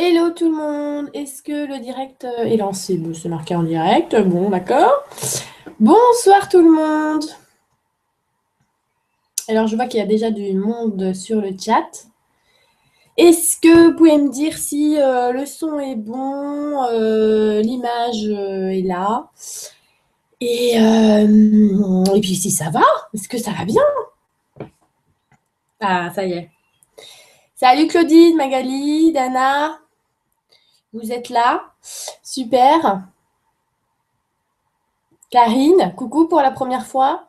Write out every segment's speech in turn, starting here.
Hello tout le monde, est-ce que le direct euh, est lancé C'est marqué en direct, bon d'accord. Bonsoir tout le monde. Alors je vois qu'il y a déjà du monde sur le chat. Est-ce que vous pouvez me dire si euh, le son est bon, euh, l'image est là? Et, et puis si ça va, est-ce que ça va bien? Ah ça y est. Salut Claudine, Magali, Dana. Vous êtes là Super. Karine, coucou pour la première fois.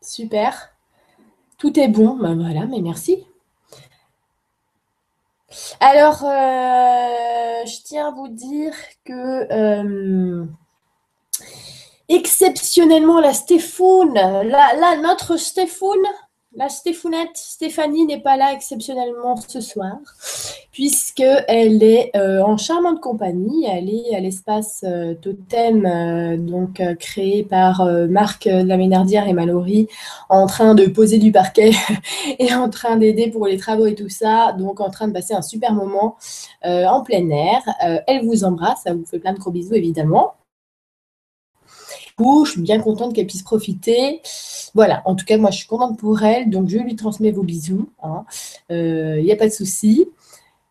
Super. Tout est bon. Ben voilà, mais merci. Alors, euh, je tiens à vous dire que euh, exceptionnellement, la Stéphane, notre Stéphane, la Stéphounette, Stéphanie n'est pas là exceptionnellement ce soir, puisqu'elle est euh, en charmante compagnie. Elle est à l'espace euh, Totem, euh, donc créé par Marc Laménardière et Mallory, en train de poser du parquet et en train d'aider pour les travaux et tout ça, donc en train de passer un super moment en plein air. elle vous embrasse, ça vous fait plein de gros bisous évidemment je suis bien contente qu'elle puisse profiter. Voilà, en tout cas, moi, je suis contente pour elle, donc je lui transmets vos bisous. Il hein. n'y euh, a pas de souci.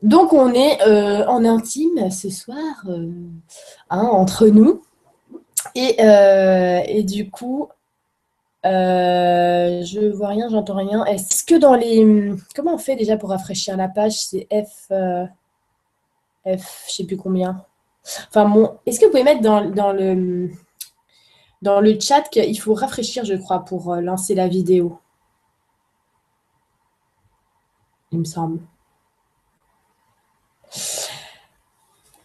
Donc, on est euh, en intime ce soir, euh, hein, entre nous. Et, et, du coup, je vois rien, j'entends rien. Est-ce que dans les... Comment on fait déjà pour rafraîchir la page? C'est F... F, je sais plus combien. Enfin, bon, est-ce que vous pouvez mettre dans, dans le dans le chat qu'il faut rafraîchir, je crois, pour euh, lancer la vidéo. Il me semble.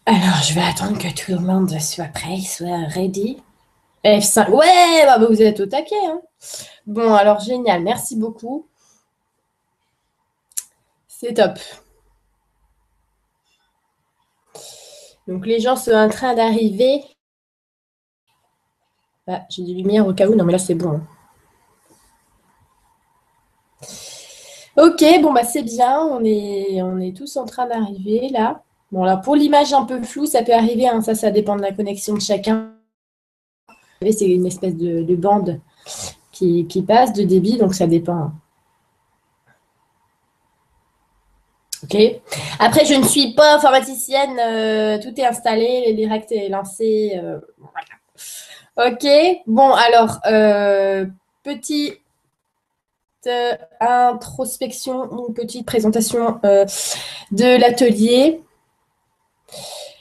Alors, je vais attendre que tout le monde soit prêt, soit ready. F5. Ouais, bah, vous êtes au taquet. Hein. bon, alors, génial. Merci beaucoup. C'est top. Donc, les gens sont en train d'arriver. Ah, j'ai des lumières au cas où. Non, mais là, c'est bon. Hein. Ok, bon, bah, c'est bien. On est, tous en train d'arriver là. Bon, là, pour l'image un peu floue, ça peut arriver. Hein. ça, ça dépend de la connexion de chacun. C'est une espèce de, bande qui, passe de débit, donc ça dépend. Hein. Ok. Après, je ne suis pas informaticienne. Euh, tout est installé, le direct est lancé. Euh, voilà. Ok, bon, alors, euh, petite euh, introspection ou petite présentation euh, de l'atelier.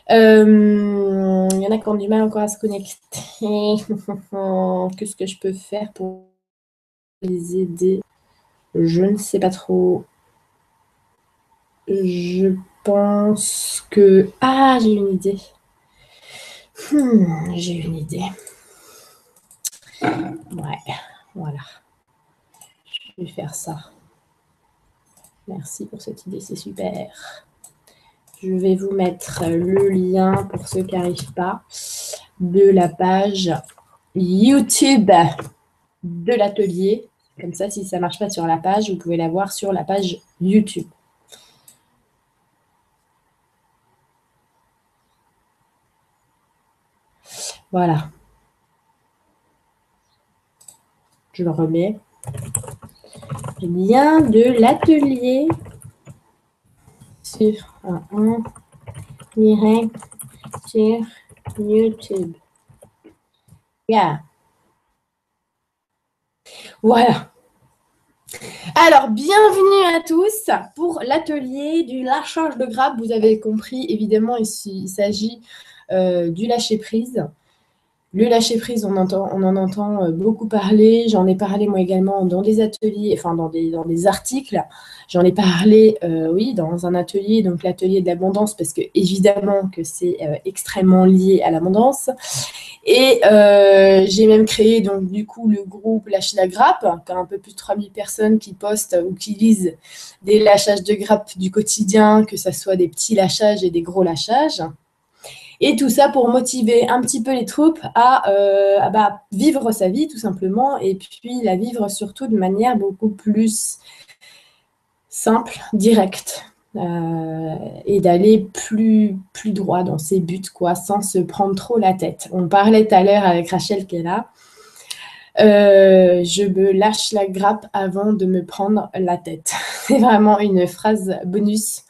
Il y en a qui ont du mal encore à se connecter. Qu'est-ce que je peux faire pour les aider? Je ne sais pas trop. Je pense que... Ah, j'ai une idée. Hmm, j'ai une idée. Ouais, voilà. Je vais faire ça. Merci pour cette idée, c'est super. Je vais vous mettre le lien pour ceux qui n'arrivent pas de la page YouTube de l'atelier. Comme ça, si ça ne marche pas sur la page, vous pouvez la voir sur la page YouTube. Voilà. Je le remets. Lien de l'atelier sur un, direct sur YouTube. Voilà. Alors, bienvenue à tous pour l'atelier du lâchage de grappe. Vous avez compris, évidemment, il s'agit euh, du lâcher prise. Le lâcher prise, on, en entend euh, beaucoup parler. J'en ai parlé moi également dans des ateliers, enfin dans des, dans des articles. J'en ai parlé, euh, oui, dans un atelier, donc l'atelier de l'abondance, parce que évidemment que c'est euh, extrêmement lié à l'abondance. Et j'ai même créé donc du coup le groupe Lâcher la grappe, qui a un peu plus de 3000 personnes qui postent ou qui lisent des lâchages de grappe du quotidien, que ce soit des petits lâchages et des gros lâchages. Et tout ça pour motiver un petit peu les troupes à, euh, bah, vivre sa vie tout simplement et puis la vivre surtout de manière beaucoup plus simple, direct, euh, et d'aller plus, plus droit dans ses buts, quoi, sans se prendre trop la tête. On parlait tout à l'heure avec Rachel qui est là. Euh, je me lâche la grappe avant de me prendre la tête. C'est vraiment une phrase bonus.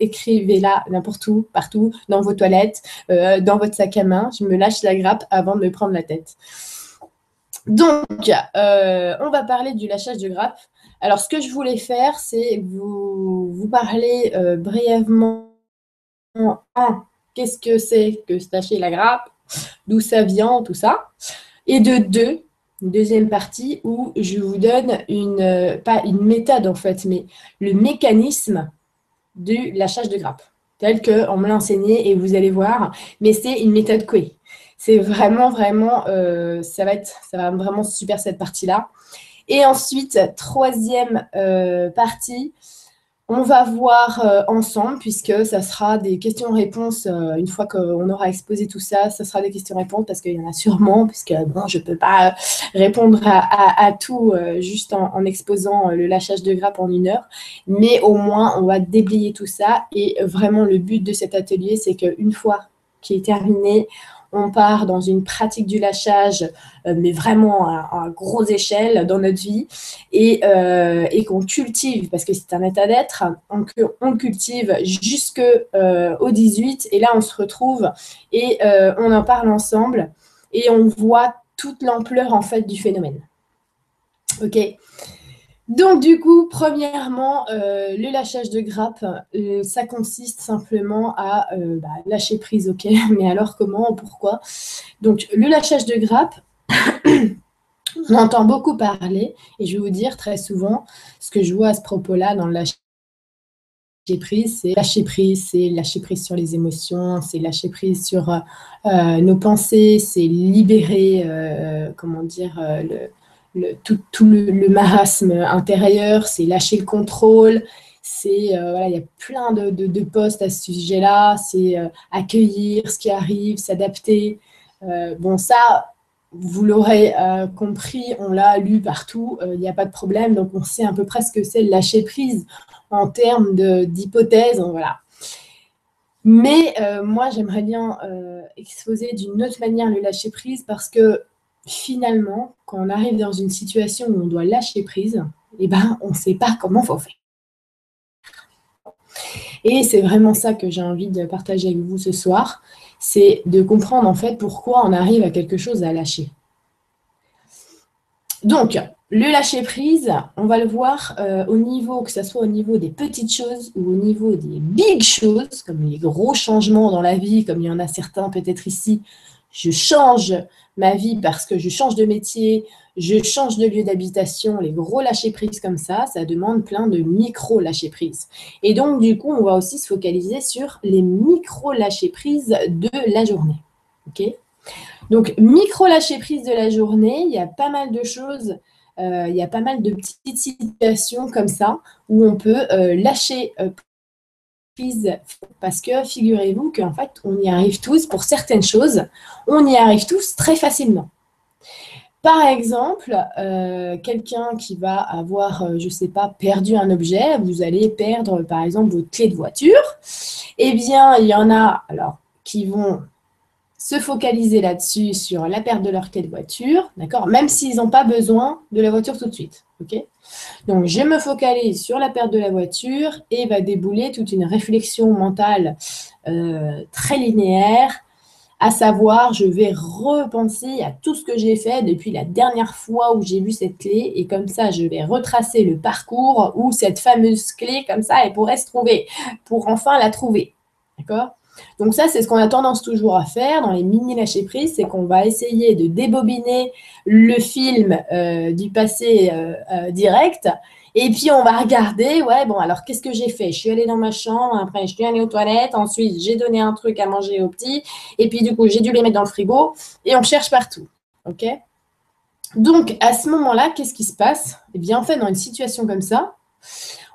Écrivez-la n'importe où, partout, dans vos toilettes, euh, dans votre sac à main. Je me lâche la grappe avant de me prendre la tête. Donc, on va parler du lâchage de grappe. Alors, ce que je voulais faire, c'est vous, vous parler euh, brièvement un, qu'est-ce que c'est que se lâcher la grappe, d'où ça vient, tout ça. Et de deux, une deuxième partie où je vous donne une, euh, pas une méthode en fait, mais le mécanisme du lâchage de grappe, tel qu'on me l'a enseigné et vous allez voir. Mais c'est une méthode Coué. C'est vraiment, vraiment, euh, ça, va être, ça va vraiment super cette partie-là. Et ensuite, troisième euh, partie, on va voir euh, ensemble, puisque ça sera des questions-réponses, euh, une fois qu'on aura exposé tout ça, ça sera des questions-réponses, parce qu'il y en a sûrement, puisque bon, je ne peux pas répondre à, tout juste en, exposant le lâchage de grappe en une heure, mais au moins, on va déblayer tout ça, et vraiment, le but de cet atelier, c'est qu'une fois qu'il est terminé, on part dans une pratique du lâchage, euh, mais vraiment à, à, grosse échelle dans notre vie, et, euh, qu'on cultive, parce que c'est un état d'être, on, cultive jusqu'au euh, 18, et là on se retrouve et on en parle ensemble, et on voit toute l'ampleur en fait du phénomène. Ok? Donc, du coup, premièrement, euh, le lâchage de grappe, euh, ça consiste simplement à euh, bah, lâcher prise, ok, mais alors comment, pourquoi? Donc, le lâchage de grappe, on entend beaucoup parler, et je vais vous dire très souvent, ce que je vois à ce propos-là dans le lâcher prise, c'est lâcher prise, c'est lâcher prise sur les émotions, c'est lâcher prise sur nos pensées, c'est libérer, comment dire, le tout, le, marasme intérieur, c'est lâcher le contrôle, c'est euh, voilà, il y a plein de, de, postes à ce sujet-là, c'est euh, accueillir ce qui arrive, s'adapter. Euh, bon, ça, vous l'aurez compris, on l'a lu partout, il n'y a pas de problème, donc on sait à peu près ce que c'est lâcher prise en termes d'hypothèse, voilà. Mais moi, j'aimerais bien exposer d'une autre manière le lâcher prise parce que finalement, quand on arrive dans une situation où on doit lâcher prise, eh ben, on ne sait pas comment faut faire. Et c'est vraiment ça que j'ai envie de partager avec vous ce soir, c'est de comprendre en fait pourquoi on arrive à quelque chose à lâcher. Donc, le lâcher prise, on va le voir euh, au niveau, que ce soit au niveau des petites choses ou au niveau des big choses, comme les gros changements dans la vie, comme il y en a certains peut-être ici, je change ma vie parce que je change de métier, je change de lieu d'habitation, les gros lâcher-prise comme ça, ça demande plein de micro-lâcher-prise. Et donc, du coup, on va aussi se focaliser sur les micro-lâcher-prise de la journée. OK? Donc, micro-lâcher-prise de la journée, il y a pas mal de choses euh, il y a pas mal de petites situations comme ça où on peut euh, lâcher euh, parce que figurez-vous qu'en fait, on y arrive tous pour certaines choses, on y arrive tous très facilement. Par exemple, euh, quelqu'un qui va avoir, euh, je ne sais pas, perdu un objet, vous allez perdre par exemple votre clé de voiture. Eh bien, il y en a alors qui vont se focaliser là-dessus sur la perte de leur clé de voiture, d'accord Même s'ils n'ont pas besoin de la voiture tout de suite, Donc, je me focalise sur la perte de la voiture et va débouler toute une réflexion mentale euh, très linéaire, à savoir, je vais repenser à tout ce que j'ai fait depuis la dernière fois où j'ai vu cette clé et comme ça, je vais retracer le parcours où cette fameuse clé, comme ça, elle pourrait se trouver pour enfin la trouver, d'accord donc ça, c'est ce qu'on a tendance toujours à faire dans les mini lâcher prise, c'est qu'on va essayer de débobiner le film euh, du passé euh, euh, direct. Et puis on va regarder, ouais, bon, alors qu'est-ce que j'ai fait? Je suis allée dans ma chambre, après je suis allée aux toilettes, ensuite j'ai donné un truc à manger au petit, et puis du coup j'ai dû les mettre dans le frigo, et on cherche partout. OK? Donc à ce moment-là, qu'est-ce qui se passe? Eh bien, en fait, dans une situation comme ça,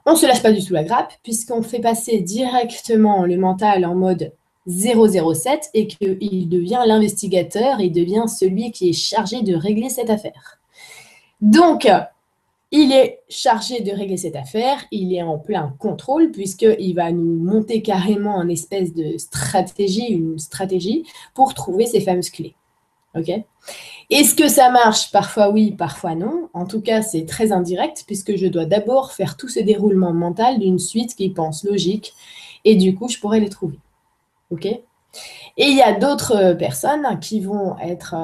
on ne se lâche pas du tout la grappe, puisqu'on fait passer directement le mental en mode 007 et qu'il devient l'investigateur, il devient celui qui est chargé de régler cette affaire. Donc, il est chargé de régler cette affaire, il est en plein contrôle puisqu'il va nous monter carrément une espèce de stratégie, une stratégie pour trouver ces fameuses clés. Ok? Est-ce que ça marche? Parfois oui, parfois non. En tout cas, c'est très indirect puisque je dois d'abord faire tout ce déroulement mental d'une suite qui pense logique et du coup, je pourrais les trouver. Ok? Et il y a d'autres personnes qui vont être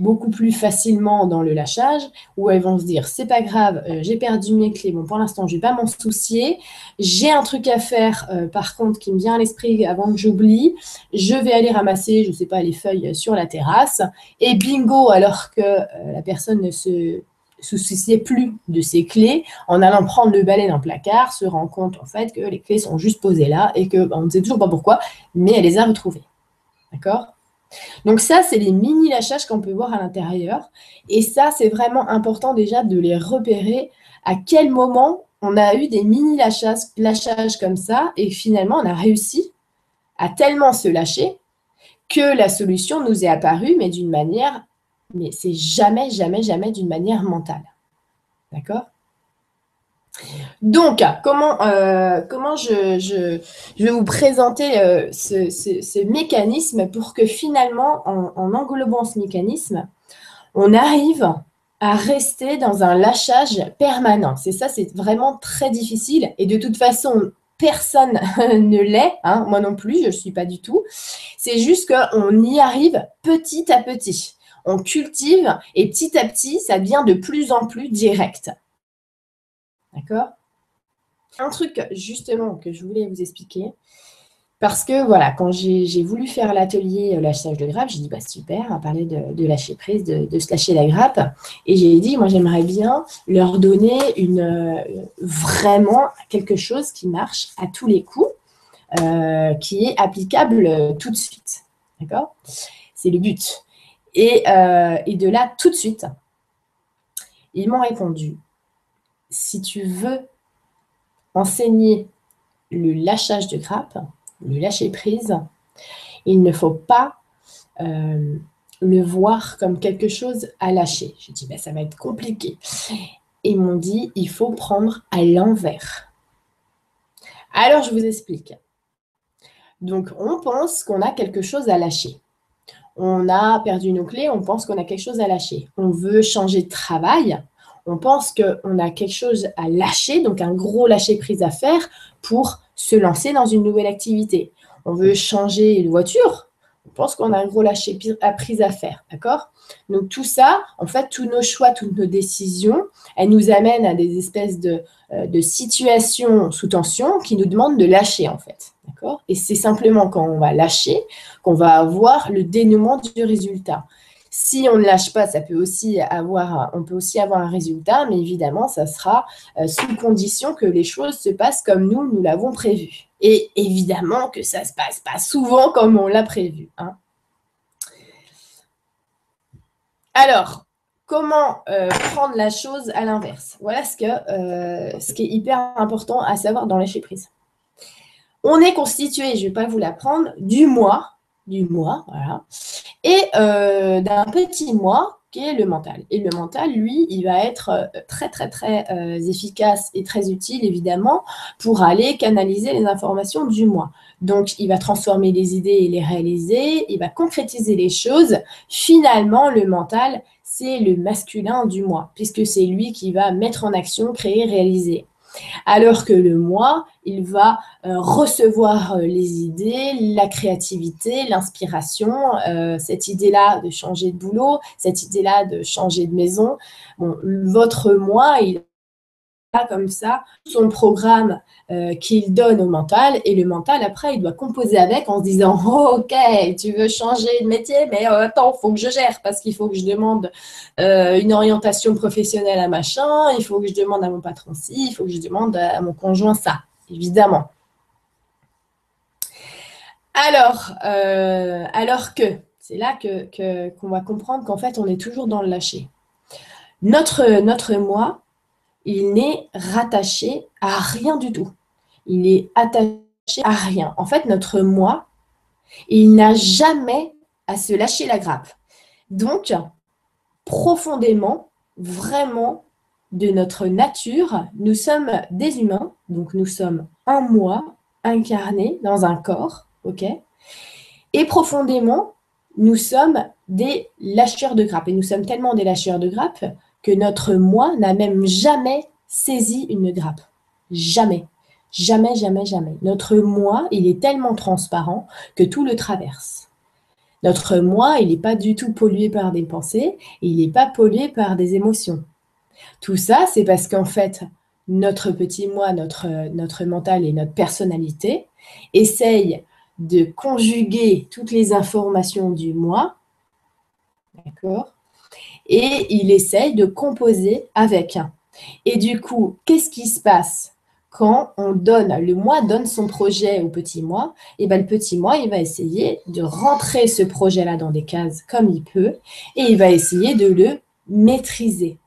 beaucoup plus facilement dans le lâchage, où elles vont se dire c'est pas grave, euh, j'ai perdu mes clés, bon pour l'instant je vais pas m'en soucier, j'ai un truc à faire euh, par contre qui me vient à l'esprit avant que j'oublie, je vais aller ramasser, je sais pas, les feuilles sur la terrasse, et bingo, alors que euh, la personne ne se souciait plus de ses clés, en allant prendre le balai le placard, se rend compte en fait que les clés sont juste posées là et que on ne sait toujours pas pourquoi, mais elle les a retrouvées. D'accord? Donc ça, c'est les mini lâchages qu'on peut voir à l'intérieur. Et ça, c'est vraiment important déjà de les repérer à quel moment on a eu des mini lâchages, comme ça et finalement on a réussi à tellement se lâcher que la solution nous est apparue, mais d'une manière, mais c'est jamais, jamais, jamais d'une manière mentale. D'accord? Donc, comment, euh, comment je, vais vous présenter euh, ce, mécanisme pour que finalement, en, en, englobant ce mécanisme, on arrive à rester dans un lâchage permanent. C'est ça, c'est vraiment très difficile. Et de toute façon, personne ne l'est, hein, moi non plus, je ne suis pas du tout. C'est juste qu'on y arrive petit à petit. On cultive et petit à petit, ça devient de plus en plus direct. D'accord? Un truc justement que je voulais vous expliquer, parce que voilà, quand j'ai voulu faire l'atelier euh, lâchage de grappe, j'ai dit bah super, on parler de, lâcher prise, de, se lâcher la grappe. Et j'ai dit, moi j'aimerais bien leur donner une, euh, vraiment quelque chose qui marche à tous les coups, euh, qui est applicable tout de suite. D'accord? C'est le but. Et de là, tout de suite, ils m'ont répondu, si tu veux enseigner le lâchage de grappe, le lâcher prise, il ne faut pas euh, le voir comme quelque chose à lâcher. J'ai dit, ben, ça va être compliqué. Et ils m'ont dit, il faut prendre à l'envers. Alors, je vous explique. Donc, on pense qu'on a quelque chose à lâcher. On a perdu nos clés, on pense qu'on a quelque chose à lâcher. On veut changer de travail, on pense qu'on a quelque chose à lâcher, donc un gros lâcher-prise à faire pour se lancer dans une nouvelle activité. On veut changer de voiture, on pense qu'on a un gros lâcher-prise à faire, d'accord? Donc tout ça, en fait, tous nos choix, toutes nos décisions, elles nous amènent à des espèces de, euh, de situations sous tension qui nous demandent de lâcher, en fait, Et c'est simplement quand on va lâcher qu'on va avoir le dénouement du résultat. Si on ne lâche pas, ça peut aussi avoir, on peut aussi avoir un résultat, mais évidemment, ça sera euh, sous condition que les choses se passent comme nous, nous l'avons prévu. Et évidemment que ça ne se passe pas souvent comme on l'a prévu. Hein. Alors, comment euh, prendre la chose à l'inverse? Voilà ce, que, euh, qui est hyper important à savoir dans lâcher prise. On est constitué, je ne vais pas vous l'apprendre, du moi, du moi, voilà, et euh, d'un petit moi qui est le mental. Et le mental, lui, il va être euh, très, très, très euh, efficace et très utile, évidemment, pour aller canaliser les informations du moi. Donc, il va transformer les idées et les réaliser, il va concrétiser les choses. Finalement, le mental, c'est le masculin du moi, puisque c'est lui qui va mettre en action, créer, réaliser. Alors que le moi, il va euh, recevoir euh, les idées, la créativité, l'inspiration, euh, cette idée-là de changer de boulot, cette idée-là de changer de maison. Bon, votre moi, il comme ça son programme euh, qu'il donne au mental. Et le mental après il doit composer avec en se disant oh, ok tu veux changer de métier mais euh, attends faut que je gère parce qu'il faut que je demande euh, une orientation professionnelle à machin il faut que je demande à mon patron ci il faut que je demande à mon conjoint ça évidemment. Alors alors que c'est là que qu'on va comprendre qu'en fait on est toujours dans le lâcher. Notre notre moi il n'est rattaché à rien du tout. Il est attaché à rien. En fait, notre moi, il n'a jamais à se lâcher la grappe. Donc, profondément, vraiment, de notre nature, nous sommes des humains, donc nous sommes un moi incarné dans un corps, ok? Et profondément, nous sommes des lâcheurs de grappe. Et nous sommes tellement des lâcheurs de grappe que notre moi n'a même jamais saisi une grappe. Jamais. Jamais, jamais, jamais. Notre moi, il est tellement transparent que tout le traverse. Notre moi, il n'est pas du tout pollué par des pensées, il n'est pas pollué par des émotions. Tout ça, c'est parce qu'en fait, notre petit moi, notre, mental et notre personnalité essayent de conjuguer toutes les informations du moi, d'accord? Et il essaye de composer avec. Et du coup, qu'est-ce qui se passe? Quand on donne, le moi donne son projet au petit moi, et bien le petit moi, il va essayer de rentrer ce projet-là dans des cases comme il peut, et il va essayer de le maîtriser.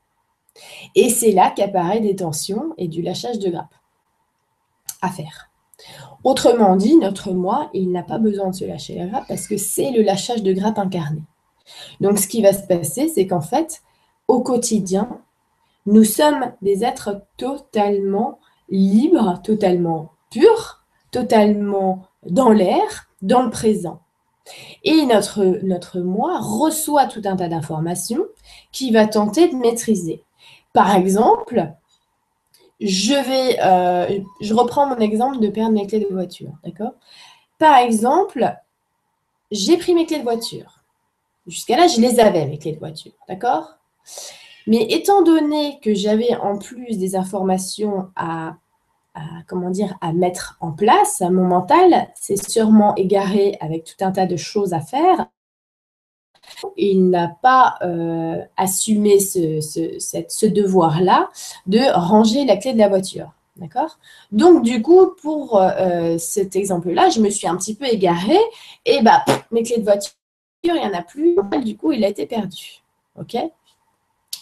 Et c'est là qu'apparaît des tensions et du lâchage de grappe à faire. Autrement dit, notre moi, il n'a pas besoin de se lâcher la grappe parce que c'est le lâchage de grappe incarné. Donc ce qui va se passer, c'est qu'en fait, au quotidien, nous sommes des êtres totalement libres, totalement purs, totalement dans l'air, dans le présent. Et notre, moi reçoit tout un tas d'informations qui va tenter de maîtriser. Par exemple, je vais, euh, je reprends mon exemple de perdre mes clés de voiture, d'accord? Par exemple, j'ai pris mes clés de voiture. Jusqu'à là, je les avais, mes clés de voiture, d'accord? Mais étant donné que j'avais en plus des informations à, comment dire, à mettre en place, mon mental s'est sûrement égaré avec tout un tas de choses à faire il n'a pas euh, assumé ce, devoir-là de ranger la clé de la voiture. D'accord? Donc, du coup, pour euh, cet exemple-là, je me suis un petit peu égarée et bah, mes clés de voiture, il n'y en a plus. Du coup, il a été perdu. OK?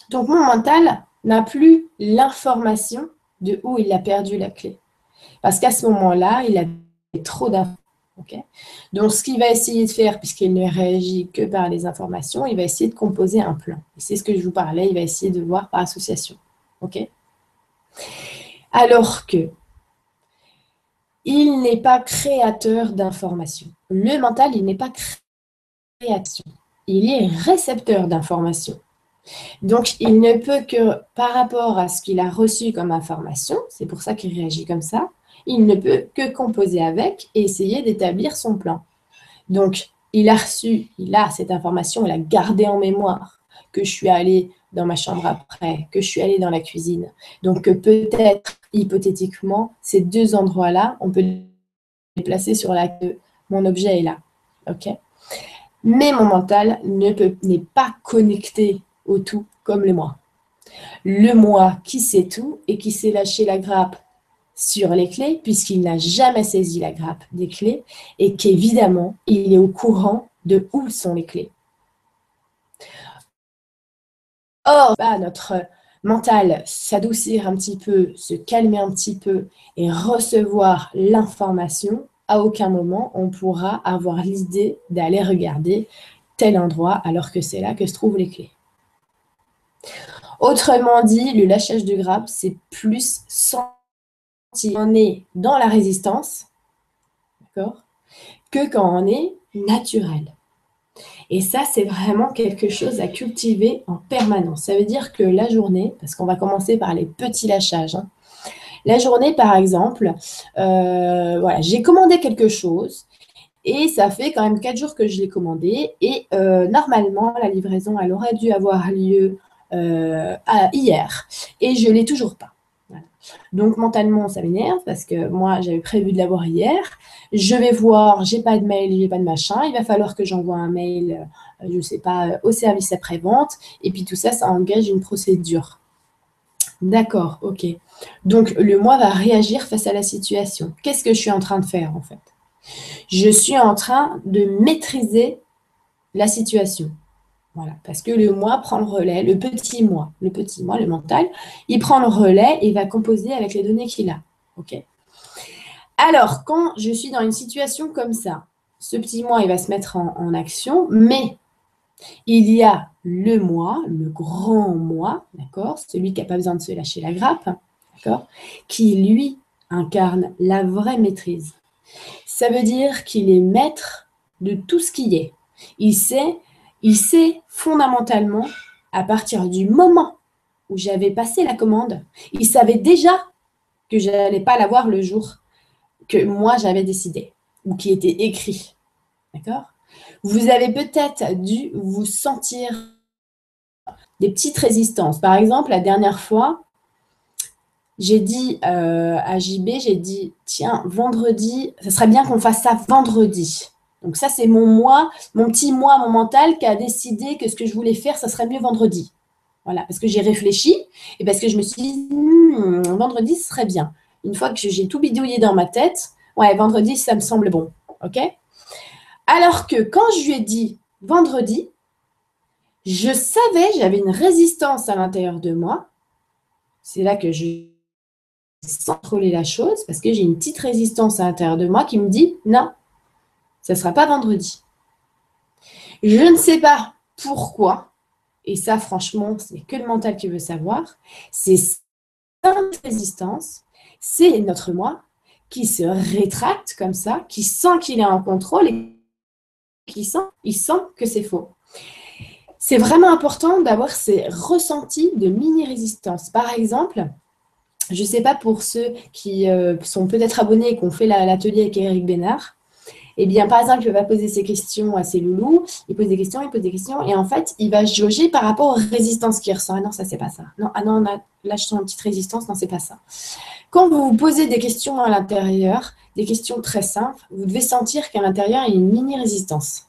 Donc, mon mental n'a plus l'information de où il a perdu la clé. Parce qu'à ce moment-là, il avait trop d'informations donc, ce qu'il va essayer de faire, puisqu'il ne réagit que par les informations, il va essayer de composer un plan. c'est ce que je vous parlais, il va essayer de voir par association. OK? Alors que il n'est pas créateur d'informations. Le mental, il n'est pas Il est récepteur d'informations. Donc, il ne peut que, par rapport à ce qu'il a reçu comme information, c'est pour ça qu'il réagit comme ça, il ne peut que composer avec et essayer d'établir son plan. Donc, il a reçu, il a cette information, il a gardé en mémoire que je suis allée dans ma chambre après, que je suis allée dans la cuisine. Donc, peut-être, hypothétiquement, ces deux endroits-là, on peut les placer sur la queue. Mon objet est là. OK? Mais mon mental n'est pas connecté au tout comme le moi. Le moi qui sait tout et qui sait lâcher la grappe sur les clés puisqu'il n'a jamais saisi la grappe des clés et qu'évidemment, il est au courant de où sont les clés. Or, bah, notre mental s'adoucir un petit peu, se calmer un petit peu et recevoir l'information, à aucun moment on pourra avoir l'idée d'aller regarder tel endroit alors que c'est là que se trouvent les clés. Autrement dit, le lâchage de grappe, c'est plus sans on est dans la résistance, que quand on est naturel. Et ça, c'est vraiment quelque chose à cultiver en permanence. Ça veut dire que la journée, parce qu'on va commencer par les petits lâchages, hein. La journée, par exemple, euh, voilà, j'ai commandé quelque chose et ça fait quand même quatre jours que je l'ai commandé et euh, normalement, la livraison, elle aurait dû avoir lieu euh, hier et je ne l'ai toujours pas. Donc mentalement, ça m'énerve parce que moi, j'avais prévu de l'avoir hier. Je vais voir, j'ai pas de mail, j'ai pas de machin. Il va falloir que j'envoie un mail, je je sais pas, au service après-vente. Et puis tout ça, ça engage une procédure. D'accord, ok. Donc le moi va réagir face à la situation. Qu'est-ce que je suis en train de faire en fait? Je suis en train de maîtriser la situation. Voilà, parce que le moi prend le relais, le petit moi, le petit moi, le mental, il prend le relais et va composer avec les données qu'il a. OK? Alors, quand je suis dans une situation comme ça, ce petit moi, il va se mettre en, action, mais Il y a le moi, le grand moi, d'accord Celui qui n'a pas besoin de se lâcher la grappe, d'accord Qui, lui, incarne la vraie maîtrise. Ça veut dire qu'il est maître de tout ce qui est. Il sait, il sait fondamentalement, à partir du moment où j'avais passé la commande, il savait déjà que je n'allais pas l'avoir le jour que moi j'avais décidé ou qui était écrit. D'accord? Vous avez peut-être dû vous sentir des petites résistances. Par exemple, la dernière fois, j'ai dit euh, à JB, j'ai dit, tiens, vendredi, ça serait bien qu'on fasse ça vendredi. Donc ça, c'est mon moi, mon petit moi, mon mental qui a décidé que ce que je voulais faire, ça serait mieux vendredi. Voilà, parce que j'ai réfléchi et parce que je me suis dit, hmm, vendredi, ce serait bien. Une fois que j'ai tout bidouillé dans ma tête, ouais, vendredi, ça me semble bon. OK? Alors que quand je lui ai dit vendredi, je savais, j'avais une résistance à l'intérieur de moi. C'est là que je contrôler la chose parce que j'ai une petite résistance à l'intérieur de moi qui me dit non, ça ne sera pas vendredi. Je ne sais pas pourquoi, et ça franchement, c'est que le mental qui veut savoir, c'est cette résistance, c'est notre moi qui se rétracte comme ça, qui sent qu'il est en contrôle et qui il sent que c'est faux. C'est vraiment important d'avoir ces ressentis de mini-résistance. Par exemple, je ne sais pas pour ceux qui euh, sont peut-être abonnés et qui ont fait l'atelier avec Eric Bénard. Eh bien, par exemple, il va poser ses questions à ses loulous, il pose des questions, il pose des questions, et en fait, il va jauger par rapport aux résistances qu'il ressent. Ah non, ça, c'est pas ça. Non, ah non, là, je sens une petite résistance, non, c'est pas ça. Quand vous vous posez des questions à l'intérieur, des questions très simples, vous devez sentir qu'à l'intérieur, il y a une mini-résistance.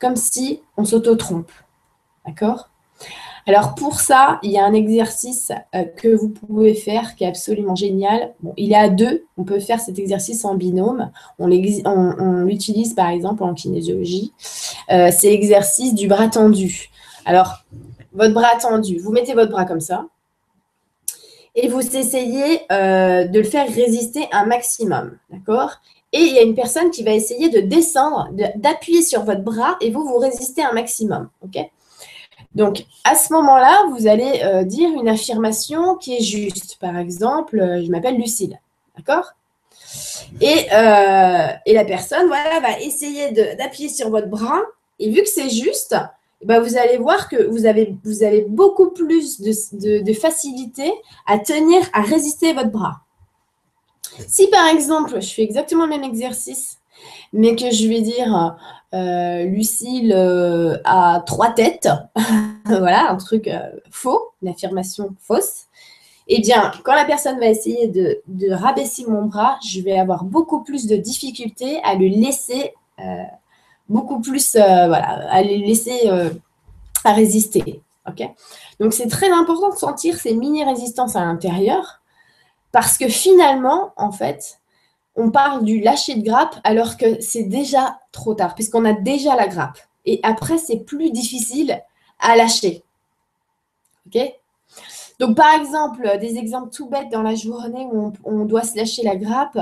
Comme si on s'auto-trompe. D'accord? Alors pour ça, il y a un exercice euh, que vous pouvez faire qui est absolument génial. il est à deux, on peut faire cet exercice en binôme. On l'utilise par exemple en kinésiologie. Euh, c'est l'exercice du bras tendu. Alors, votre bras tendu, vous mettez votre bras comme ça et vous essayez euh, de le faire résister un maximum. D'accord? Et il y a une personne qui va essayer de descendre, d'appuyer sur votre bras et vous, vous résistez un maximum. OK? Donc, à ce moment-là, vous allez euh, dire une affirmation qui est juste. Par exemple, euh, je m'appelle Lucille. D'accord? Et, euh, et, la personne voilà, va essayer d'appuyer sur votre bras. Et vu que c'est juste, eh ben, vous allez voir que vous avez, beaucoup plus de, facilité à tenir, à résister votre bras. Si par exemple, je fais exactement le même exercice, mais que je vais dire euh, Lucille euh, a trois têtes, voilà, un truc euh, faux, une affirmation fausse, eh bien, quand la personne va essayer de, de, rabaisser mon bras, je vais avoir beaucoup plus de difficultés à le laisser, beaucoup plus, voilà, à le laisser à résister. Donc, c'est très important de sentir ces mini-résistances à l'intérieur parce que finalement, en fait, on parle du lâcher de grappe alors que c'est déjà trop tard, puisqu'on a déjà la grappe. Et après, c'est plus difficile à lâcher. OK? Donc, par exemple, des exemples tout bêtes dans la journée où on, doit se lâcher la grappe.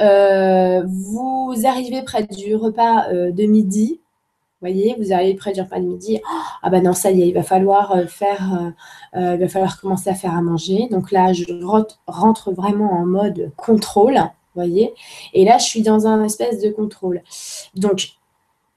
Euh, vous arrivez près du repas euh, de midi. Vous voyez, vous arrivez près du repas de midi. ah ben non, ça y est, il va falloir euh, il va falloir commencer à faire à manger. Donc là, je rentre vraiment en mode contrôle voyez Et là, je suis dans un espèce de contrôle. Donc,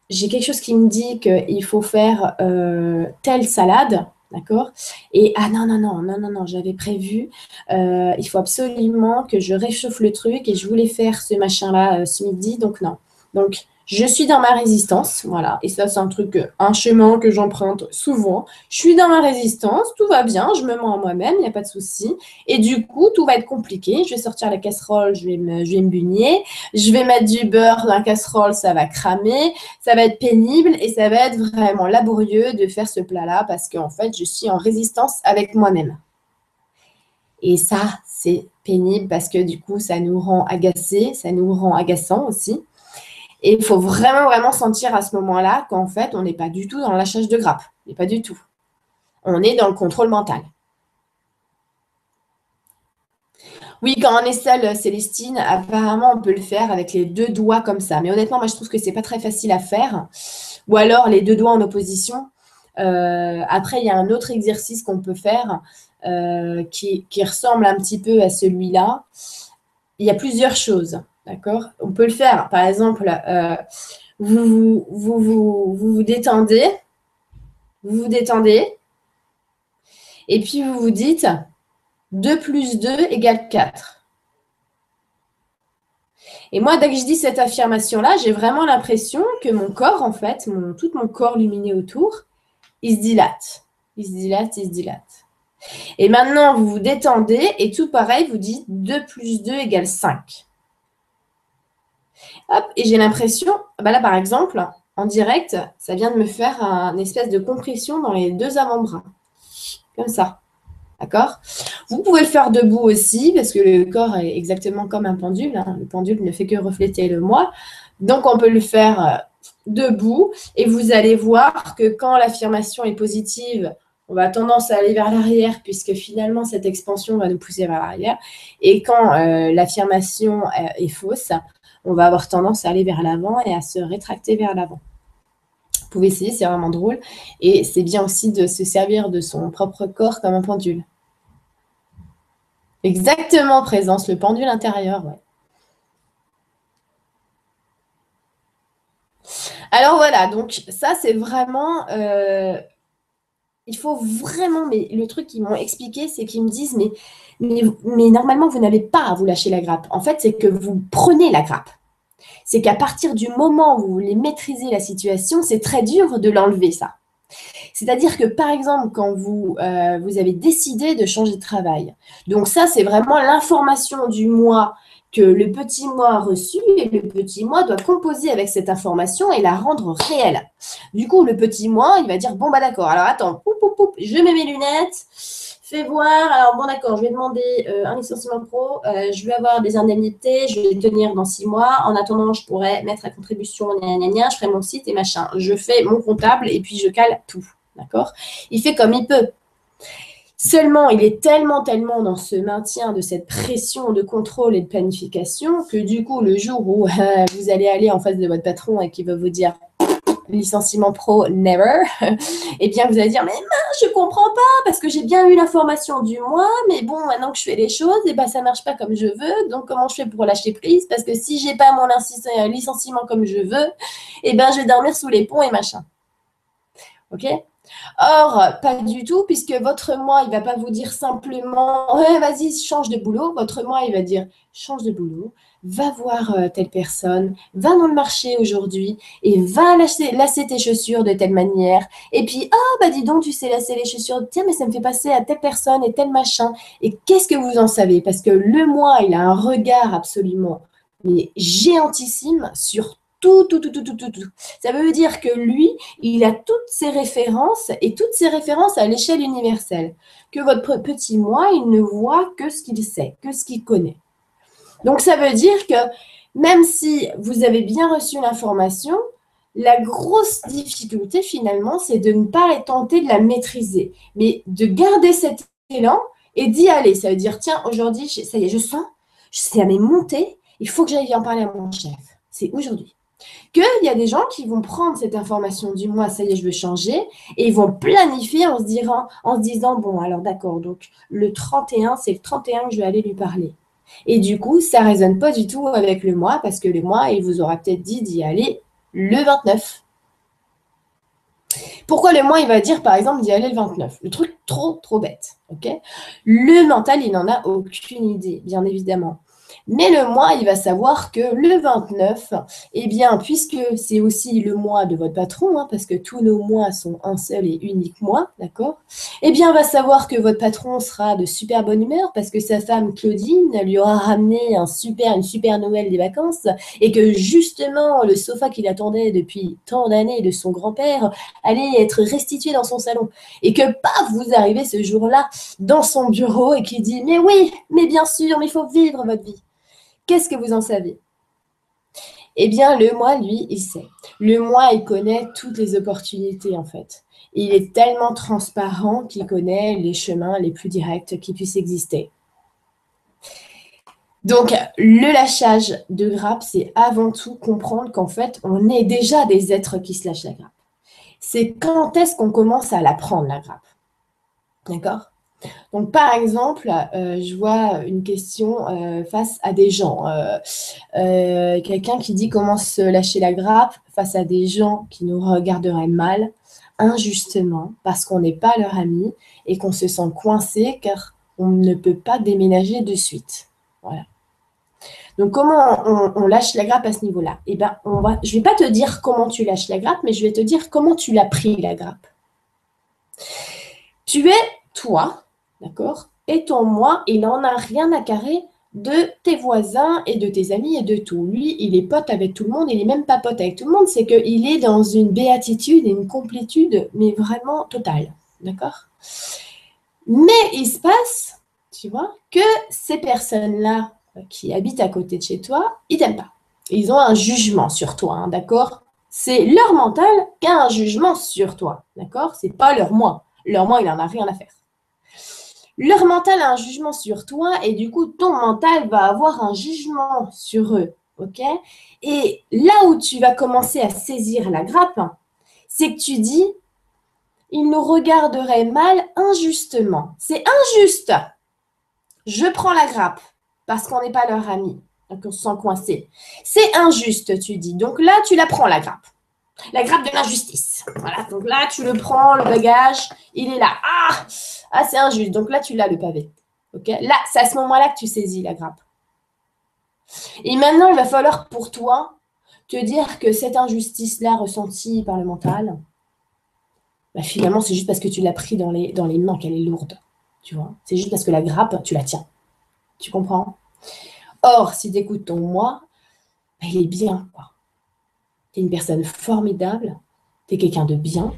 j'ai quelque chose qui me dit qu'il faut faire euh, telle salade, d'accord? Et ah non, non, non, non, non, non, j'avais prévu, euh, il faut absolument que je réchauffe le truc et je voulais faire ce machin-là euh, ce midi, donc non. Donc, je suis dans ma résistance, voilà. Et ça, c'est un truc, un chemin que j'emprunte souvent. Je suis dans ma résistance, tout va bien, je me mens à moi-même, il n'y a pas de souci. Et du coup, tout va être compliqué. Je vais sortir la casserole, je vais me, je vais me bugner. Je vais mettre du beurre dans la casserole, ça va cramer. Ça va être pénible et ça va être vraiment laborieux de faire ce plat-là parce qu'en fait, je suis en résistance avec moi-même. Et ça, c'est pénible parce que du coup, ça nous rend agacés, ça nous rend agaçants aussi. Et il faut vraiment, vraiment sentir à ce moment-là qu'en fait, on n'est pas du tout dans le lâchage de grappe. Mais pas du tout. On est dans le contrôle mental. Oui, quand on est seul, Célestine, apparemment, on peut le faire avec les deux doigts comme ça. Mais honnêtement, moi, je trouve que ce n'est pas très facile à faire. Ou alors les deux doigts en opposition. Euh, après, il y a un autre exercice qu'on peut faire euh, qui, ressemble un petit peu à celui-là. Il y a plusieurs choses, d'accord On peut le faire, par exemple, vous, vous, vous, vous détendez, vous vous détendez, et puis vous vous dites 2 plus 2 égale 4. Et moi, dès que je dis cette affirmation-là, j'ai vraiment l'impression que mon corps, en fait, tout mon corps lumineux autour, il se dilate. Il se dilate, il se dilate. Et maintenant, vous vous détendez et tout pareil, vous dites 2 plus 2 égale 5. Hop, et j'ai l'impression, bah là par exemple, en direct, ça vient de me faire une espèce de compression dans les deux avant-bras. Comme ça. D'accord? Vous pouvez le faire debout aussi, parce que le corps est exactement comme un pendule. Hein. Le pendule ne fait que refléter le moi. Donc, on peut le faire euh, debout. Et vous allez voir que quand l'affirmation est positive, on va tendance à aller vers l'arrière, puisque finalement, cette expansion va nous pousser vers l'arrière. Et quand euh, l'affirmation euh, est fausse, on va avoir tendance à aller vers l'avant et à se rétracter vers l'avant. Vous pouvez essayer, c'est vraiment drôle. Et c'est bien aussi de se servir de son propre corps comme un pendule. Exactement, présence, le pendule intérieur, Alors voilà, donc ça c'est vraiment, euh, il faut vraiment, mais le truc qu'ils m'ont expliqué, c'est qu'ils me disent, mais, mais, mais normalement vous n'avez pas à vous lâcher la grappe. En fait, c'est que vous prenez la grappe c'est qu'à partir du moment où vous voulez maîtriser la situation, c'est très dur de l'enlever, ça. C'est-à-dire que, par exemple, quand vous, euh, vous avez décidé de changer de travail, donc ça, c'est vraiment l'information du moi que le petit moi a reçu et le petit moi doit composer avec cette information et la rendre réelle. Du coup, le petit moi, il va dire, bon, bah d'accord, alors attends, je mets mes lunettes, Fais voir. Alors, bon, d'accord, je vais demander euh, un licenciement pro. Euh, je vais avoir des indemnités. Je vais tenir dans six mois. En attendant, je pourrais mettre à contribution. je ferai mon site et machin. Je fais mon comptable et puis je cale tout. D'accord? Il fait comme il peut. Seulement, il est tellement, tellement dans ce maintien de cette pression de contrôle et de planification que du coup, le jour où euh, vous allez aller en face de votre patron et qu'il va vous dire licenciement pro, never, eh bien, vous allez dire, mais je comprends pas parce que j'ai bien eu l'information du mois, mais bon, maintenant que je fais les choses, eh ben, ça marche pas comme je veux. Donc, comment je fais pour lâcher prise? Parce que si j'ai pas mon licenciement comme je veux, eh ben, je vais dormir sous les ponts et machin. OK? Or, pas du tout, puisque votre moi, il va pas vous dire simplement, vas-y, change de boulot. Votre moi, il va dire, change de boulot, va voir euh, telle personne, va dans le marché aujourd'hui et va lasser, tes chaussures de telle manière. Et puis, ah, oh, bah dis donc, tu sais lasser les chaussures. Tiens, mais ça me fait passer à telle personne et tel machin. Et qu'est-ce que vous en savez? Parce que le moi, il a un regard absolument géantissime sur tout, tout, tout, tout, tout, tout, tout. Ça veut dire que lui, il a toutes ses références et toutes ses références à l'échelle universelle. Que votre petit moi, il ne voit que ce qu'il sait, que ce qu'il connaît. Donc, ça veut dire que même si vous avez bien reçu l'information, la grosse difficulté finalement, c'est de ne pas tenter de la maîtriser, mais de garder cet élan et d'y aller. Ça veut dire, tiens, aujourd'hui, ça y est, je sens, c'est à mes montées, il faut que j'aille en parler à mon chef. C'est aujourd'hui. Qu'il y a des gens qui vont prendre cette information du mois, ça y est, je veux changer, et ils vont planifier en se, en se disant, bon, alors d'accord, donc le 31, c'est le 31 que je vais aller lui parler. Et du coup, ça ne résonne pas du tout avec le mois parce que le mois, il vous aura peut-être dit d'y aller le 29. Pourquoi le mois, il va dire par exemple d'y aller le 29 Le truc trop, trop bête. ok? Le mental, il n'en a aucune idée, bien évidemment. Mais le mois, il va savoir que le 29, eh bien, puisque c'est aussi le mois de votre patron, hein, parce que tous nos mois sont un seul et unique mois, d'accord? Eh bien, va savoir que votre patron sera de super bonne humeur parce que sa femme Claudine lui aura ramené une super Noël des vacances et que justement, le sofa qu'il attendait depuis tant d'années de son grand-père allait être restitué dans son salon. Et que, paf, vous arrivez ce jour-là dans son bureau et qui dit, mais oui, mais bien sûr, mais il faut vivre votre vie. Qu'est-ce que vous en savez? Eh bien, le moi, lui, il sait. Le moi, il connaît toutes les opportunités, en fait. Il est tellement transparent qu'il connaît les chemins les plus directs qui puissent exister. Donc, le lâchage de grappe, c'est avant tout comprendre qu'en fait, on est déjà des êtres qui se lâchent la grappe. c'est quand est-ce qu'on commence à la prendre, la grappe? D'accord? Donc, par exemple, euh, je vois une question euh, face à des gens. Euh, quelqu'un qui dit comment se lâcher la grappe face à des gens qui nous regarderaient mal, injustement, parce qu'on n'est pas leur ami et qu'on se sent coincé car on ne peut pas déménager de suite. Voilà. Donc, comment on, lâche la grappe à ce niveau-là? Eh bien, je ne vais pas te dire comment tu lâches la grappe, mais je vais te dire comment tu l'as pris, la grappe. Tu es toi, D'accord? Et ton moi, il n'en a rien à carrer de tes voisins et de tes amis et de tout. Lui, il est pote avec tout le monde, il n'est même pas pote avec tout le monde, c'est qu'il est dans une béatitude et une complétude, mais vraiment totale. D'accord? Mais il se passe, tu vois, que ces personnes-là qui habitent à côté de chez toi, ils t'aiment pas. Ils ont un jugement sur toi, hein, d'accord? C'est leur mental qui a un jugement sur toi, d'accord? C'est pas leur moi. Leur moi, il n'en a rien à faire. Leur mental a un jugement sur toi et du coup, ton mental va avoir un jugement sur eux. OK? Et là où tu vas commencer à saisir la grappe, c'est que tu dis, ils nous regarderaient mal injustement. C'est injuste. Je prends la grappe parce qu'on n'est pas leur ami. Donc on se sent coincé. C'est injuste, tu dis. Donc là, tu la prends, la grappe. La grappe de l'injustice. Voilà. Donc là, tu le prends, le bagage, il est là. Ah ah, c'est injuste. Donc là, tu l'as le pavé. Ok Là, c'est à ce moment-là que tu saisis la grappe. Et maintenant, il va falloir pour toi te dire que cette injustice-là ressentie par le mental, bah, finalement, c'est juste parce que tu l'as pris dans les, dans les mains qu'elle est lourde. Tu vois C'est juste parce que la grappe, tu la tiens. Tu comprends? Or, si tu écoutes ton moi, bah, il est bien. Tu une personne formidable, tu es quelqu'un de bien.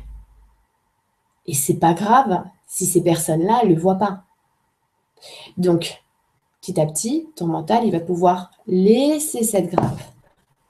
Et c'est pas grave si ces personnes-là ne le voient pas. Donc, petit à petit, ton mental, il va pouvoir laisser cette grappe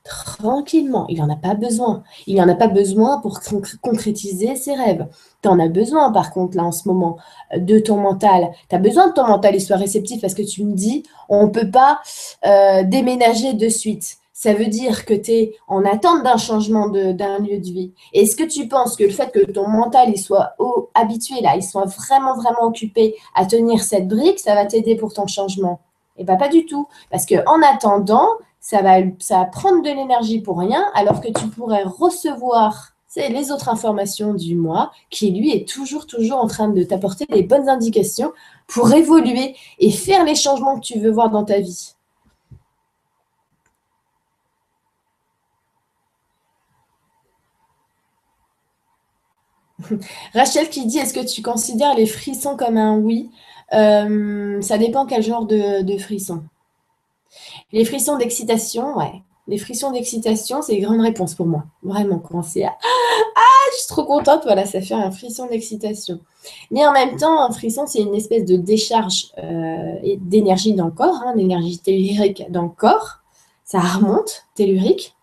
tranquillement. Il n'en a pas besoin. Il n'en a pas besoin pour concrétiser ses rêves. Tu en as besoin, par contre, là, en ce moment, de ton mental. Tu as besoin de ton mental, il soit réceptif parce que tu me dis, on ne peut pas euh, déménager de suite ça veut dire que tu es en attente d'un changement d'un lieu de vie. Est-ce que tu penses que le fait que ton mental il soit habitué là, il soit vraiment, vraiment occupé à tenir cette brique, ça va t'aider pour ton changement? Eh bien, pas du tout. Parce qu'en attendant, ça va, ça va prendre de l'énergie pour rien, alors que tu pourrais recevoir les autres informations du moi, qui lui est toujours, toujours en train de t'apporter les bonnes indications pour évoluer et faire les changements que tu veux voir dans ta vie. Rachel qui dit est-ce que tu considères les frissons comme un oui? Euh, Ça dépend quel genre de, frissons. Les frissons d'excitation, ouais. Les frissons d'excitation, c'est une grande réponse pour moi. Vraiment, quand c'est à Ah, je suis trop contente, voilà, ça fait un frisson d'excitation. Mais en même temps, un frisson, c'est une espèce de décharge euh, d'énergie dans le corps, hein, d'énergie tellurique dans le corps. Ça remonte, tellurique.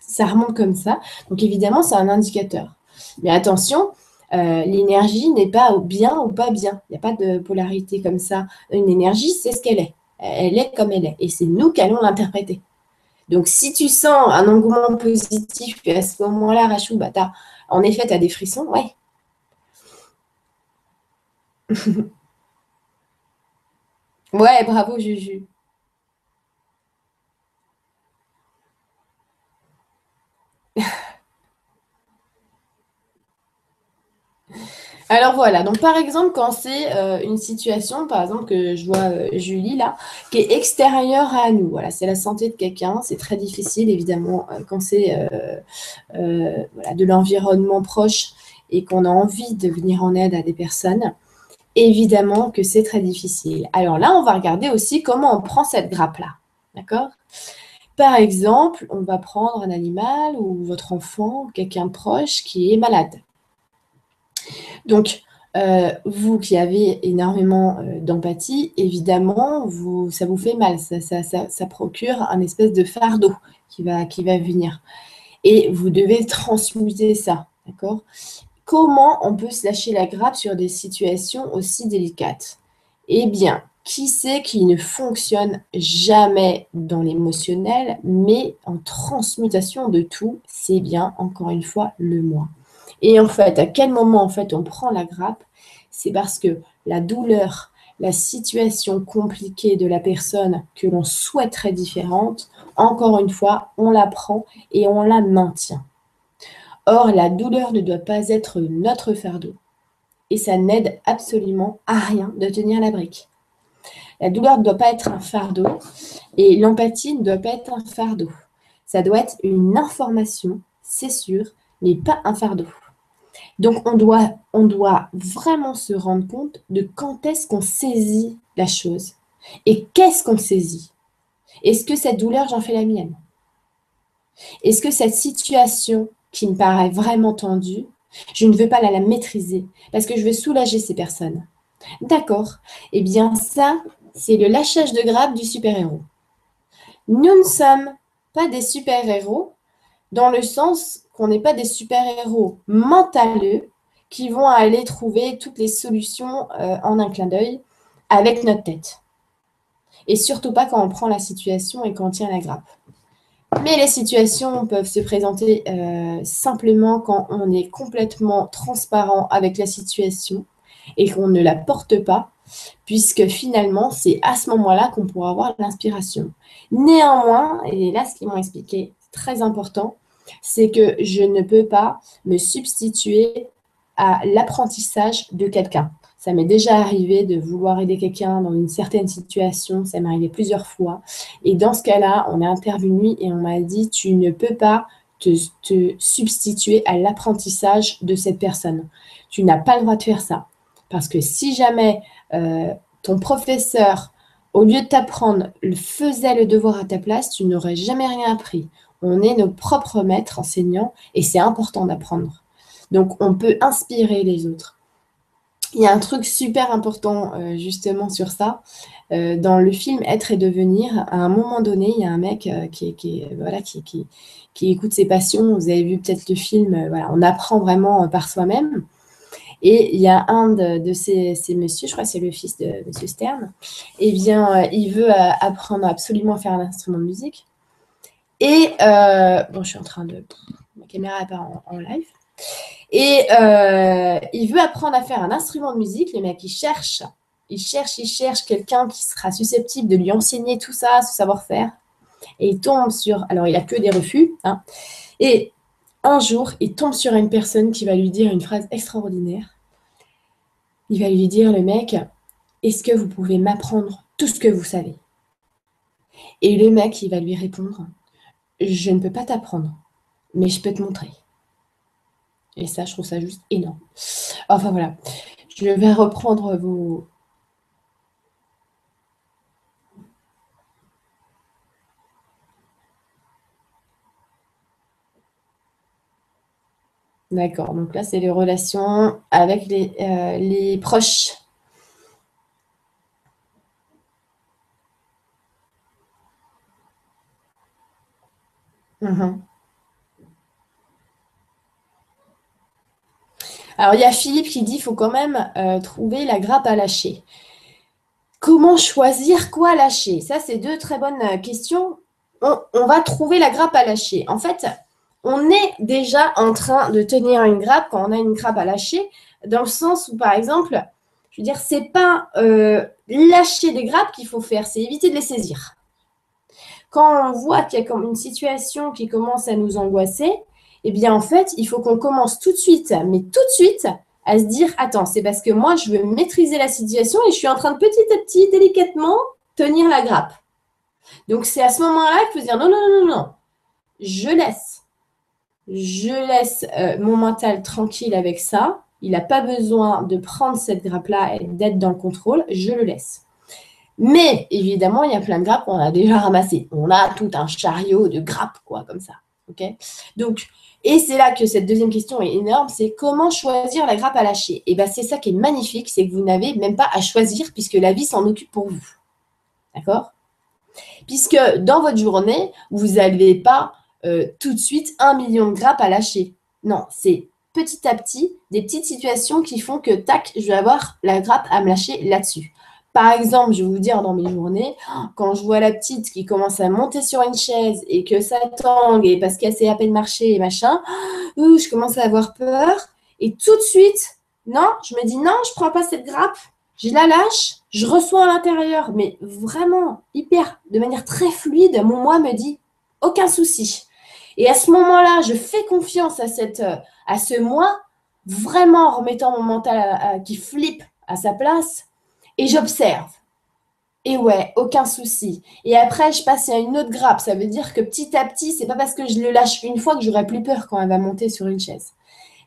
Ça remonte comme ça. Donc évidemment, c'est un indicateur. Mais attention, euh, l'énergie n'est pas bien ou pas bien. Il n'y a pas de polarité comme ça. Une énergie, c'est ce qu'elle est. Elle est comme elle est. Et c'est nous qui allons l'interpréter. Donc, si tu sens un engouement positif, à ce moment-là, Rachou, bah, en effet, tu as des frissons, ouais. ouais, bravo, Juju. Alors voilà, donc par exemple, quand c'est euh, une situation, par exemple, que je vois euh, Julie là, qui est extérieure à nous, voilà, c'est la santé de quelqu'un, c'est très difficile évidemment euh, quand c'est de l'environnement proche et qu'on a envie de venir en aide à des personnes, évidemment que c'est très difficile. Alors là, on va regarder aussi comment on prend cette grappe-là, d'accord? Par exemple, on va prendre un animal ou votre enfant, quelqu'un proche qui est malade. Donc, euh, vous qui avez énormément euh, d'empathie, évidemment, ça vous fait mal, ça, procure un espèce de fardeau qui va, qui va venir. Et vous devez transmuter ça, d'accord? Comment on peut se lâcher la grappe sur des situations aussi délicates? Eh bien, qui sait qui ne fonctionne jamais dans l'émotionnel, mais en transmutation de tout, c'est bien, encore une fois, le moi. Et en fait, à quel moment en fait on prend la grappe? C'est parce que la douleur, la situation compliquée de la personne que l'on souhaiterait différente, encore une fois, on la prend et on la maintient. Or, la douleur ne doit pas être notre fardeau. Et ça n'aide absolument à rien de tenir la brique. La douleur ne doit pas être un fardeau et l'empathie ne doit pas être un fardeau. Ça doit être une information, c'est sûr, mais pas un fardeau. Donc on doit, vraiment se rendre compte de quand est-ce qu'on saisit la chose et qu'est-ce qu'on saisit. Est-ce que cette douleur, j'en fais la mienne? Est-ce que cette situation qui me paraît vraiment tendue, je ne veux pas la, la maîtriser parce que je veux soulager ces personnes? D'accord. Eh bien, ça, c'est le lâchage de grappe du super-héros. Nous ne sommes pas des super-héros dans le sens qu'on n'est pas des super-héros mentaleux qui vont aller trouver toutes les solutions euh, en un clin d'œil avec notre tête. Et surtout pas quand on prend la situation et qu'on tient la grappe. Mais les situations peuvent se présenter euh, simplement quand on est complètement transparent avec la situation et qu'on ne la porte pas, puisque finalement, c'est à ce moment-là qu'on pourra avoir l'inspiration. Néanmoins, et là, ce qu'ils m'ont expliqué, très important, c'est que je ne peux pas me substituer à l'apprentissage de quelqu'un. Ça m'est déjà arrivé de vouloir aider quelqu'un dans une certaine situation, ça m'est arrivé plusieurs fois. Et dans ce cas-là, on est intervenu et on m'a dit, tu ne peux pas te, te substituer à l'apprentissage de cette personne. Tu n'as pas le droit de faire ça. Parce que si jamais euh, ton professeur, au lieu de t'apprendre, faisait le devoir à ta place, tu n'aurais jamais rien appris. On est nos propres maîtres enseignants et c'est important d'apprendre. Donc, on peut inspirer les autres. Il y a un truc super important euh, justement sur ça. Euh, dans le film Être et devenir, à un moment donné, il y a un mec qui, qui, voilà, qui, qui, écoute ses passions. Vous avez vu peut-être le film. voilà, on apprend vraiment par soi-même. Et il y a un de, ces, messieurs, je crois que c'est le fils de M. Stern, et eh bien, euh, il veut euh, apprendre absolument à faire un instrument de musique. Et, euh, bon, je suis en train de... Ma caméra n'est pas en, live. Et il veut apprendre à faire un instrument de musique. Le mec, il cherche, il cherche, il cherche quelqu'un qui sera susceptible de lui enseigner tout ça, ce savoir-faire. Et il tombe sur... Alors, il a que des refus. Hein. Et un jour, il tombe sur une personne qui va lui dire une phrase extraordinaire il va lui dire, le mec, est-ce que vous pouvez m'apprendre tout ce que vous savez? Et le mec, il va lui répondre, je ne peux pas t'apprendre, mais je peux te montrer. Et ça, je trouve ça juste énorme. Enfin voilà, je vais reprendre vos, D'accord, donc là, c'est les relations avec les, euh, les proches. Mhm. Alors, il y a Philippe qui dit qu'il faut quand même euh, trouver la grappe à lâcher. Comment choisir quoi lâcher? Ça, c'est deux très bonnes euh, questions. On, va trouver la grappe à lâcher. En fait, on est déjà en train de tenir une grappe quand on a une grappe à lâcher, dans le sens où, par exemple, je veux dire, c'est pas euh, lâcher des grappes qu'il faut faire, c'est éviter de les saisir. Quand on voit qu'il y a comme une situation qui commence à nous angoisser, eh bien, en fait, il faut qu'on commence tout de suite, mais tout de suite, à se dire, attends, c'est parce que moi, je veux maîtriser la situation et je suis en train de petit à petit, délicatement, tenir la grappe. Donc, c'est à ce moment-là qu'il faut dire, non, non, non, non, je laisse je laisse euh, mon mental tranquille avec ça. Il n'a pas besoin de prendre cette grappe-là et d'être dans le contrôle. Je le laisse. Mais évidemment, il y a plein de grappes qu'on a déjà ramassées. On a tout un chariot de grappes, quoi, comme ça. OK? Donc, et c'est là que cette deuxième question est énorme, c'est comment choisir la grappe à lâcher? Et bien, c'est ça qui est magnifique, c'est que vous n'avez même pas à choisir puisque la vie s'en occupe pour vous. D'accord? Puisque dans votre journée, vous n'avez pas euh, tout de suite un million de grappes à lâcher. Non, c'est petit à petit des petites situations qui font que, tac, je vais avoir la grappe à me lâcher là-dessus. Par exemple, je vais vous dire dans mes journées, quand je vois la petite qui commence à monter sur une chaise et que ça tangue et parce qu'elle sait à peine marcher et machin, je commence à avoir peur. Et tout de suite, non, je me dis non, je prends pas cette grappe, je la lâche, je reçois à l'intérieur, mais vraiment hyper, de manière très fluide, mon moi me dit aucun souci. Et à ce moment-là, je fais confiance à, cette, à ce moi, vraiment en remettant mon mental qui flippe à sa place et j'observe. Et ouais, aucun souci. Et après, je passe à une autre grappe. Ça veut dire que petit à petit, c'est pas parce que je le lâche une fois que j'aurai plus peur quand elle va monter sur une chaise.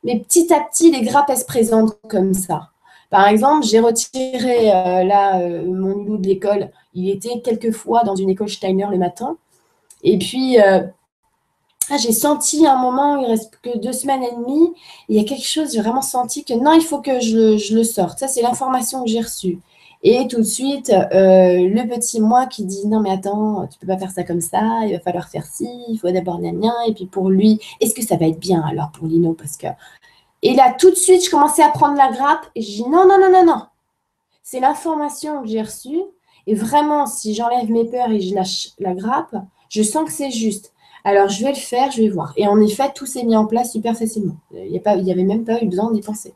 Mais petit à petit, les grappes, elles se présentent comme ça. Par exemple, j'ai retiré euh, là euh, mon loup de l'école. Il était quelques fois dans une école Steiner le matin. Et puis, euh, ah, j'ai senti un moment, il reste que deux semaines et demie. Il y a quelque chose, j'ai vraiment senti que non, il faut que je, je le sorte. Ça, c'est l'information que j'ai reçue. Et tout de suite, euh, le petit moi qui dit non mais attends, tu peux pas faire ça comme ça, il va falloir faire ci, il faut d'abord gna gna. Et puis pour lui, est-ce que ça va être bien alors pour Lino? Parce que et là tout de suite, je commençais à prendre la grappe et je dis non non non non non. C'est l'information que j'ai reçue et vraiment si j'enlève mes peurs et je lâche la grappe, je sens que c'est juste. Alors je vais le faire, je vais voir. Et en effet, tout s'est mis en place super facilement. Il n'y avait même pas eu besoin d'y penser.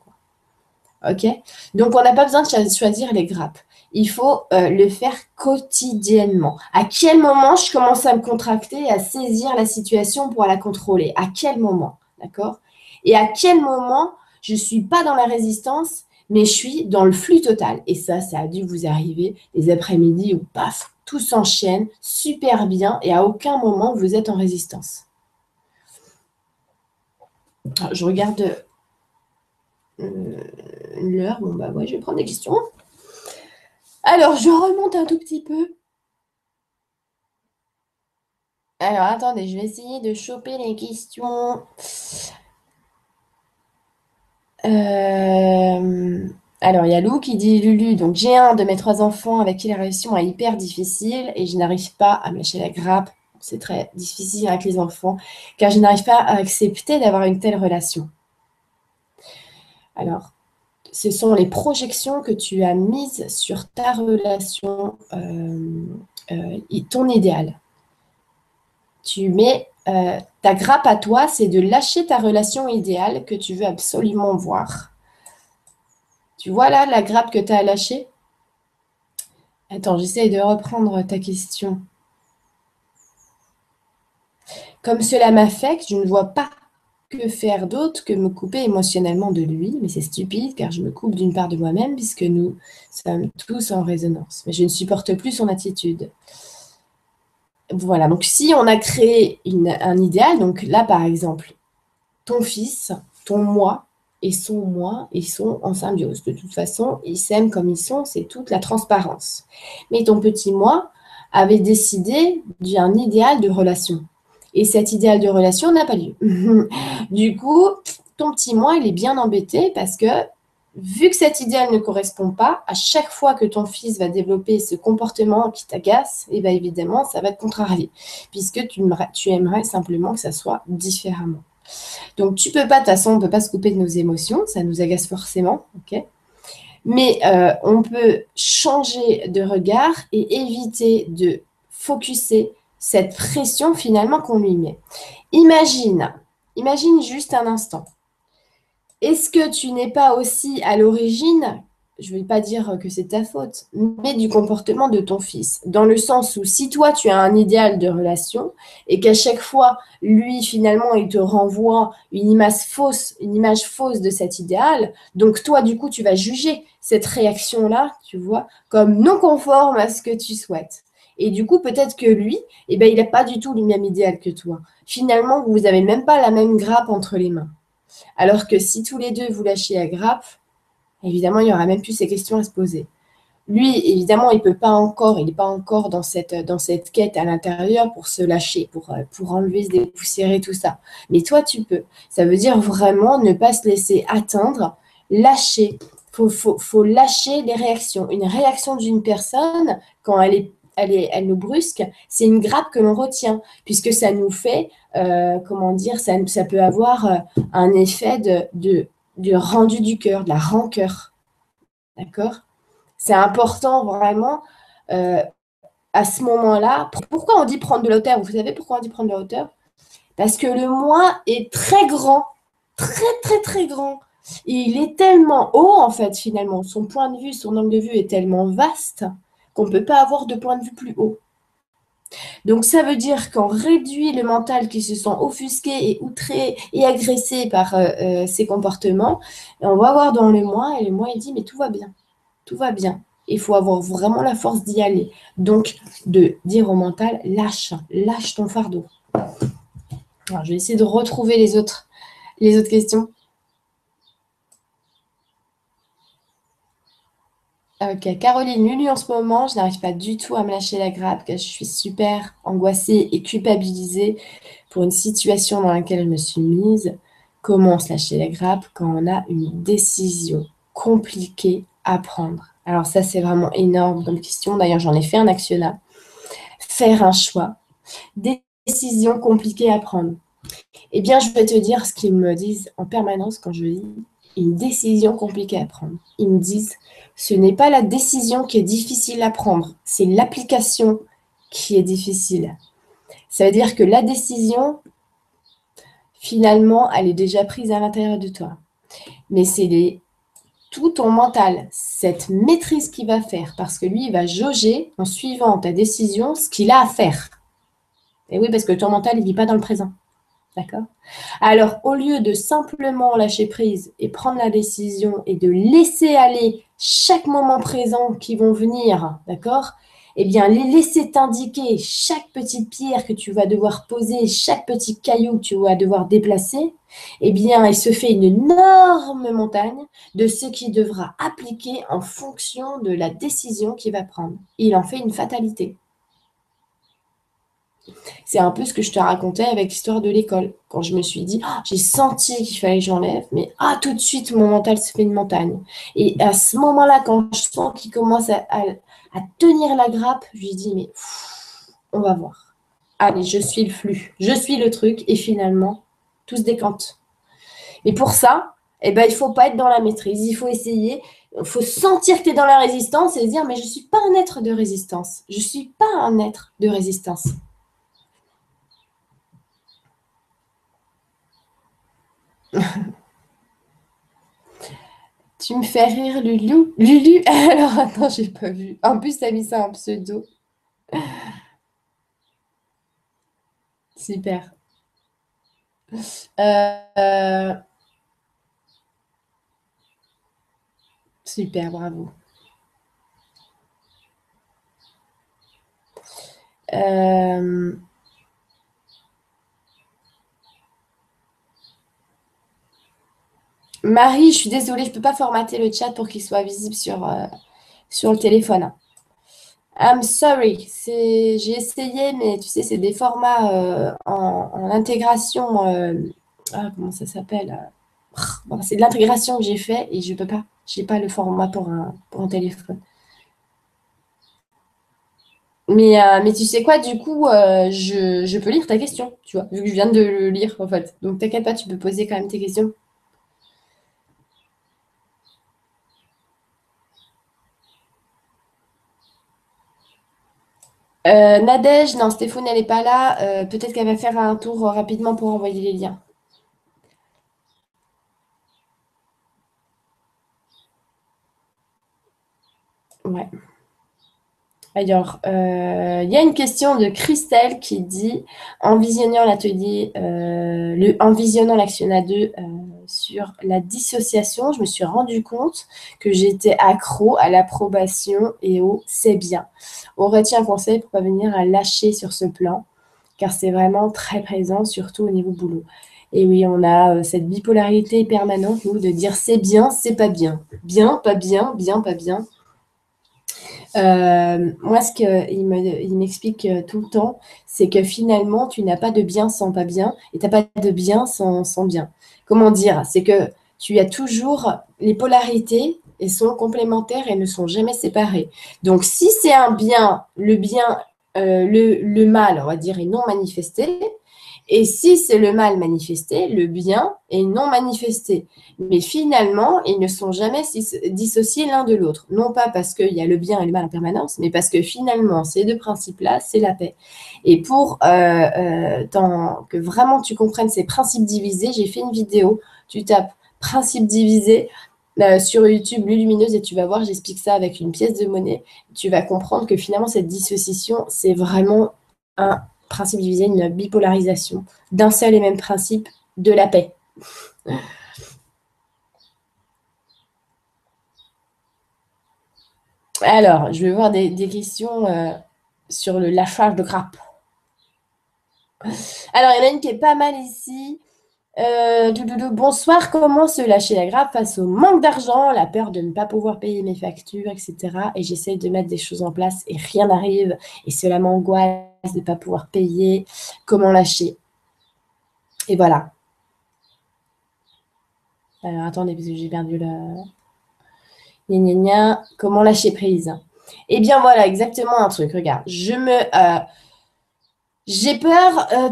OK Donc, on n'a pas besoin de choisir les grappes. Il faut euh, le faire quotidiennement. À quel moment je commence à me contracter, à saisir la situation pour la contrôler? À quel moment? D'accord? Et à quel moment je ne suis pas dans la résistance, mais je suis dans le flux total? Et ça, ça a dû vous arriver les après-midi où, paf, tout s'enchaîne super bien et à aucun moment vous êtes en résistance. je regarde l'heure. Bon, bah ouais, je vais prendre des questions. Alors, je remonte un tout petit peu. Alors, attendez, je vais essayer de choper les questions. Euh, alors, il y a Lou qui dit Lulu, donc j'ai un de mes trois enfants avec qui la relation est hyper difficile et je n'arrive pas à me lâcher la grappe. C'est très difficile avec les enfants car je n'arrive pas à accepter d'avoir une telle relation. Alors, ce sont les projections que tu as mises sur ta relation, euh, euh, ton idéal. Tu mets euh, ta grappe à toi, c'est de lâcher ta relation idéale que tu veux absolument voir. Tu vois là la grappe que tu as lâchée Attends, j'essaie de reprendre ta question. Comme cela m'affecte, je ne vois pas que faire d'autre que me couper émotionnellement de lui Mais c'est stupide car je me coupe d'une part de moi-même puisque nous sommes tous en résonance. Mais je ne supporte plus son attitude. Voilà, donc si on a créé un idéal, donc là par exemple, ton fils, ton moi et son moi, ils sont en symbiose. De toute façon, ils s'aiment comme ils sont, c'est toute la transparence. Mais ton petit moi avait décidé d'un idéal de relation. Et cet idéal de relation n'a pas lieu. du coup, ton petit moi, il est bien embêté parce que vu que cet idéal ne correspond pas, à chaque fois que ton fils va développer ce comportement qui t'agace, et eh bien évidemment, ça va te contrarier, puisque tu, tu aimerais simplement que ça soit différemment. Donc, tu peux pas, de toute façon, on ne peut pas se couper de nos émotions, ça nous agace forcément, ok? Mais euh, on peut changer de regard et éviter de focuser cette pression finalement qu'on lui met. Imagine, imagine juste un instant. Est-ce que tu n'es pas aussi à l'origine, je ne vais pas dire que c'est ta faute, mais du comportement de ton fils? Dans le sens où si toi tu as un idéal de relation et qu'à chaque fois, lui finalement, il te renvoie une image fausse, une image fausse de cet idéal, donc toi du coup tu vas juger cette réaction-là, tu vois, comme non conforme à ce que tu souhaites. Et du coup, peut-être que lui, eh ben, il n'a pas du tout le même idéal que toi. Finalement, vous n'avez même pas la même grappe entre les mains. Alors que si tous les deux vous lâchez la grappe, évidemment, il n'y aura même plus ces questions à se poser. Lui, évidemment, il peut pas encore, il n'est pas encore dans cette, dans cette quête à l'intérieur pour se lâcher, pour, euh, pour enlever, se dépoussiérer, tout ça. Mais toi, tu peux. Ça veut dire vraiment ne pas se laisser atteindre, lâcher. Il faut, faut lâcher les réactions. Une réaction d'une personne, quand elle est elle, nous brusque, c'est une grappe que l'on retient, puisque ça nous fait, euh, comment dire, ça, peut avoir euh, un effet de, rendu du cœur, de la rancœur. D'accord? C'est important vraiment euh, à ce moment-là. Pourquoi on dit prendre de la hauteur? Vous savez pourquoi on dit prendre de la hauteur? Parce que le moi est très grand, très très très grand. Il est tellement haut en fait finalement. Son point de vue, son angle de vue est tellement vaste qu'on ne peut pas avoir de point de vue plus haut. Donc ça veut dire qu'on réduit le mental qui se sent offusqué et outré et agressé par euh, euh, ces comportements. On va voir dans le moi et le moi il dit mais tout va bien tout va bien. Il faut avoir vraiment la force d'y aller. Donc, de dire au mental, lâche, lâche ton fardeau. je vais essayer de retrouver les autres questions. Ok, Caroline, Lulu en ce moment, je n'arrive pas du tout à me lâcher la grappe, car je suis super angoissée et culpabilisée pour une situation dans laquelle je me suis mise. Comment se lâcher la grappe quand on a une décision compliquée apprendre Alors ça, c'est vraiment énorme comme question. D'ailleurs, j'en ai fait un actionnat. Faire un choix. Décision compliquée à prendre. Eh bien, je vais te dire ce qu'ils me disent en permanence quand je dis une décision compliquée à prendre. Ils me disent, ce n'est pas la décision qui est difficile à prendre, c'est l'application qui est difficile. Ça veut dire que la décision, finalement, elle est déjà prise à l'intérieur de toi. Mais c'est tout ton mental, cette maîtrise qu'il va faire, parce que lui, il va jauger en suivant ta décision ce qu'il a à faire. Et oui, parce que ton mental, il ne vit pas dans le présent. D'accord Alors, au lieu de simplement lâcher prise et prendre la décision et de laisser aller chaque moment présent qui vont venir, d'accord eh bien, les laisser t'indiquer chaque petite pierre que tu vas devoir poser, chaque petit caillou que tu vas devoir déplacer, eh bien, il se fait une énorme montagne de ce qu'il devra appliquer en fonction de la décision qu'il va prendre. Il en fait une fatalité. C'est un peu ce que je te racontais avec l'histoire de l'école. Quand je me suis dit, ah, j'ai senti qu'il fallait que j'enlève, mais ah, tout de suite, mon mental se fait une montagne. Et à ce moment-là, quand je sens qu'il commence à, tenir la grappe, je lui dis, mais on va voir. Allez, je suis le flux, je suis le truc, et finalement, tout se décante. Et pour ça, eh ben, il ne faut pas être dans la maîtrise, il faut essayer, il faut sentir que tu es dans la résistance et dire, mais je ne suis pas un être de résistance. Je ne suis pas un être de résistance. Tu me fais rire, Lulu. Lulu, alors attends, j'ai pas vu. En plus, t'as mis ça en pseudo. Super. Euh, super, bravo. Euh, Marie, je suis désolée, je ne peux pas formater le chat pour qu'il soit visible sur, euh, sur le téléphone. I'm sorry. J'ai essayé, mais tu sais, c'est des formats euh, en, intégration. Euh, ah, comment ça s'appelle C'est de l'intégration que j'ai fait et je ne peux pas. Je n'ai pas le format pour un, pour un téléphone. Mais, tu sais quoi, du coup, je, je, peux lire ta question, tu vois, vu que je viens de le lire, en fait. Donc, t'inquiète pas, tu peux poser quand même tes questions. Euh, Nadège, non, Stéphane, elle n'est pas là. Euh, peut-être qu'elle va faire un tour rapidement pour envoyer les liens. Ouais. Alors, euh, il y a une question de Christelle qui dit en visionnant l'atelier, le, en visionnant l'actionnat 2 sur la dissociation, je me suis rendu compte que j'étais accro à l'approbation et au c'est bien. Retient un conseil pour pas venir à lâcher sur ce plan, car c'est vraiment très présent, surtout au niveau boulot. Et oui, on a euh, cette bipolarité permanente, nous, de dire c'est bien, c'est pas bien. Bien, pas bien, bien, pas bien. Euh, moi, ce qu'il m'explique euh, tout le temps, c'est que finalement, tu n'as pas de bien sans pas bien, et tu n'as pas de bien sans, bien. Comment dire? C'est que tu as toujours les polarités et sont complémentaires et ne sont jamais séparées. Donc, si c'est un bien, le bien, euh, le, mal, on va dire, est non manifesté, Et si c'est le mal manifesté, le bien est non manifesté. Mais finalement, ils ne sont jamais dissociés l'un de l'autre. Non pas parce qu'il y a le bien et le mal en permanence, mais parce que finalement, ces deux principes-là, c'est la paix. Et pour euh, euh, que vraiment tu comprennes ces principes divisés, j'ai fait une vidéo. Tu tapes principes divisés euh, sur YouTube Lumineuse et tu vas voir, j'explique ça avec une pièce de monnaie. Tu vas comprendre que finalement, cette dissociation, c'est vraiment un principe divisé, une bipolarisation d'un seul et même principe de la paix. Alors, je vais voir des, questions euh, sur le lâchage de grappe. Alors, il y en a une qui est pas mal ici. Euh, bonsoir, comment se lâcher la grappe face au manque d'argent, la peur de ne pas pouvoir payer mes factures, etc. Et j'essaye de mettre des choses en place et rien n'arrive. Et cela m'angoisse de ne pas pouvoir payer. Comment lâcher Et voilà. Alors attendez, parce que j'ai perdu le. Comment lâcher prise Eh bien voilà, exactement un truc. Regarde, je me. Euh, j'ai peur euh,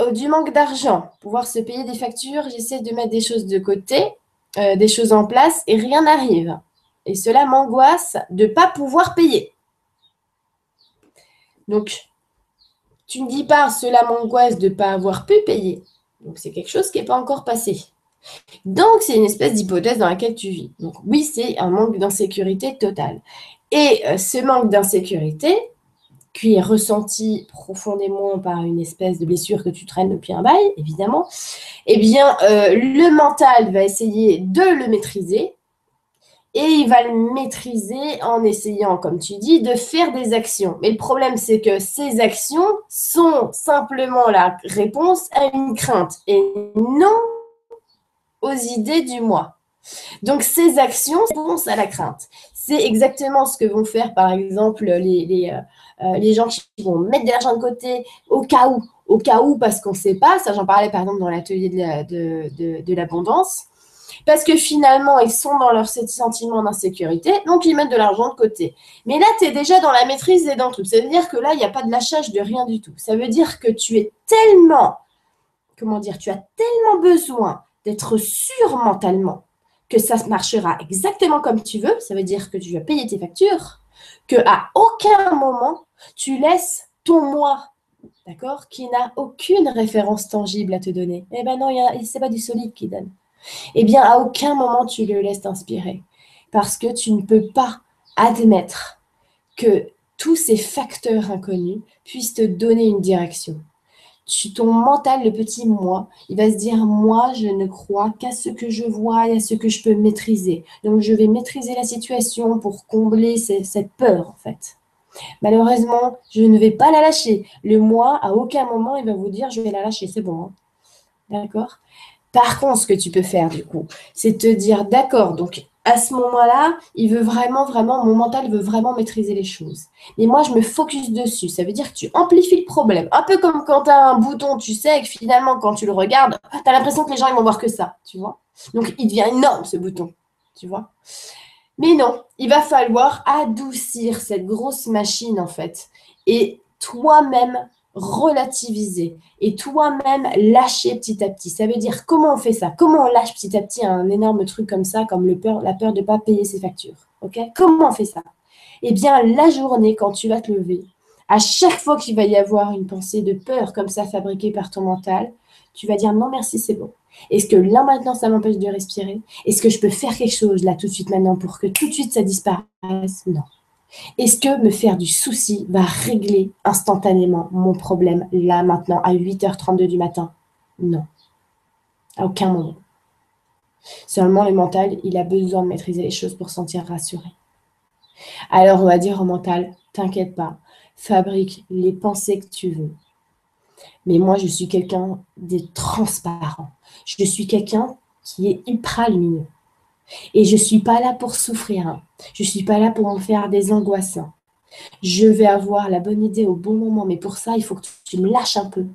euh, du manque d'argent. Pouvoir se payer des factures, j'essaie de mettre des choses de côté, euh, des choses en place et rien n'arrive. Et cela m'angoisse de ne pas pouvoir payer. Donc, tu ne dis pas cela m'angoisse de ne pas avoir pu payer. Donc, c'est quelque chose qui n'est pas encore passé. Donc, c'est une espèce d'hypothèse dans laquelle tu vis. Donc, oui, c'est un manque d'insécurité totale. Et ce manque d'insécurité, qui est ressenti profondément par une espèce de blessure que tu traînes depuis un bail, évidemment, eh bien, euh, le mental va essayer de le maîtriser et il va le maîtriser en essayant, comme tu dis, de faire des actions. Mais le problème, c'est que ces actions sont simplement la réponse à une crainte et non aux idées du moi. Donc, ces actions répondent à la crainte. C'est exactement ce que vont faire, par exemple, les, euh, euh, les gens qui vont mettre de l'argent de côté au cas où, au cas où, parce qu'on ne sait pas. Ça, j'en parlais par exemple dans l'atelier de l'abondance. Parce que finalement, ils sont dans leur sentiment d'insécurité, donc ils mettent de l'argent de côté. Mais là, tu es déjà dans la maîtrise et dans tout. Ça veut dire que là, il n'y a pas de lâchage de rien du tout. Ça veut dire que tu es tellement, comment dire, tu as tellement besoin d'être sûr mentalement que ça marchera exactement comme tu veux. Ça veut dire que tu vas payer tes factures, que à aucun moment tu laisses ton moi, d'accord, qui n'a aucune référence tangible à te donner. Eh ben non, c'est pas du solide qui donne. Eh bien, à aucun moment tu le laisses t'inspirer, parce que tu ne peux pas admettre que tous ces facteurs inconnus puissent te donner une direction ton mental, le petit moi, il va se dire moi, je ne crois qu'à ce que je vois et à ce que je peux maîtriser. Donc, je vais maîtriser la situation pour combler cette peur, en fait. Malheureusement, je ne vais pas la lâcher. Le moi, à aucun moment, il va vous dire je vais la lâcher, c'est bon. Hein. D'accord? Par contre, ce que tu peux faire, du coup, c'est te dire d'accord, donc à ce moment-là, il veut vraiment, vraiment, mon mental veut vraiment maîtriser les choses. Et moi, je me focus dessus. Ça veut dire que tu amplifies le problème. Un peu comme quand tu as un bouton, tu sais, que finalement, quand tu le regardes, tu as l'impression que les gens, ils vont voir que ça, tu vois. Donc, il devient énorme, ce bouton, tu vois. Mais non, il va falloir adoucir cette grosse machine, en fait. Et toi-même, relativiser et toi-même lâcher petit à petit. Ça veut dire comment on fait ça? Comment on lâche petit à petit un énorme truc comme ça, comme le peur, la peur de ne pas payer ses factures Ok? Comment on fait ça? Eh bien, la journée, quand tu vas te lever, à chaque fois qu'il va y avoir une pensée de peur comme ça fabriquée par ton mental, tu vas dire non merci, c'est bon. Est-ce que là maintenant ça m'empêche de respirer? Est-ce que je peux faire quelque chose là tout de suite maintenant pour que tout de suite ça disparaisse? Non. Est-ce que me faire du souci va régler instantanément mon problème là, maintenant, à 8h32 du matin? Non. À aucun moment. Seulement le mental, il a besoin de maîtriser les choses pour se sentir rassuré. Alors on va dire au mental, t'inquiète pas, fabrique les pensées que tu veux. Mais moi, je suis quelqu'un de transparent. Je suis quelqu'un qui est ultra lumineux. Et je ne suis pas là pour souffrir. Hein. Je ne suis pas là pour me faire des angoisses. Hein. Je vais avoir la bonne idée au bon moment. Mais pour ça, il faut que tu me lâches un peu.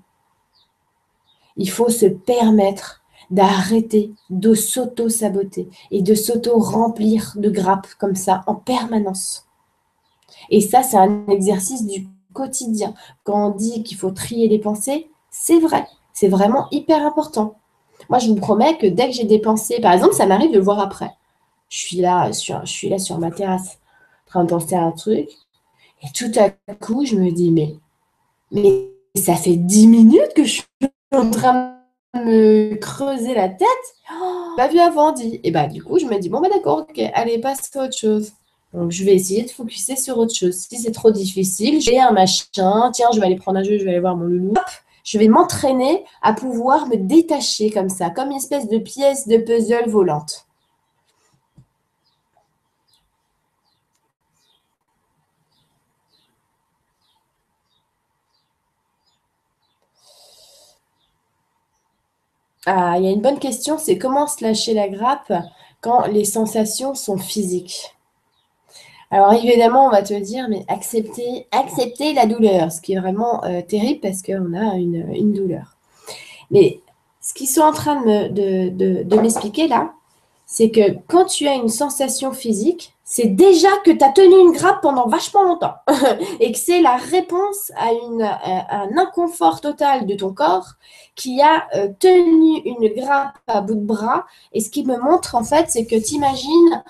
Il faut se permettre d'arrêter de s'auto-saboter et de s'auto-remplir de grappes comme ça en permanence. Et ça, c'est un exercice du quotidien. Quand on dit qu'il faut trier les pensées, C'est vrai, c'est vraiment hyper important. Moi, je vous promets que dès que j'ai dépensé, par exemple, ça m'arrive de le voir après. Je suis là sur, je suis là sur ma terrasse, en train de penser à un truc, et tout à coup, je me dis, mais, mais ça fait dix minutes que je suis en train de me creuser la tête. Oh, pas vu avant, dit. Et bah, du coup, je me dis, bon, bah d'accord, ok, allez, passe à autre chose. Donc, je vais essayer de focuser sur autre chose. Si c'est trop difficile, j'ai un machin, tiens, je vais aller prendre un jeu, je vais aller voir mon loulou. Hop, je vais m'entraîner à pouvoir me détacher comme ça, comme une espèce de pièce de puzzle volante. Ah, il y a une bonne question, c'est comment se lâcher la grappe quand les sensations sont physiques? Alors évidemment, on va te dire, mais accepter, accepter la douleur, ce qui est vraiment euh, terrible parce qu'on a une, douleur. Mais ce qu'ils sont en train de m'expliquer là, c'est que quand tu as une sensation physique, c'est déjà que tu as tenu une grappe pendant vachement longtemps et que c'est la réponse à, un inconfort total de ton corps qui a euh, tenu une grappe à bout de bras. Et ce qui me montre en fait, c'est que tu imagines,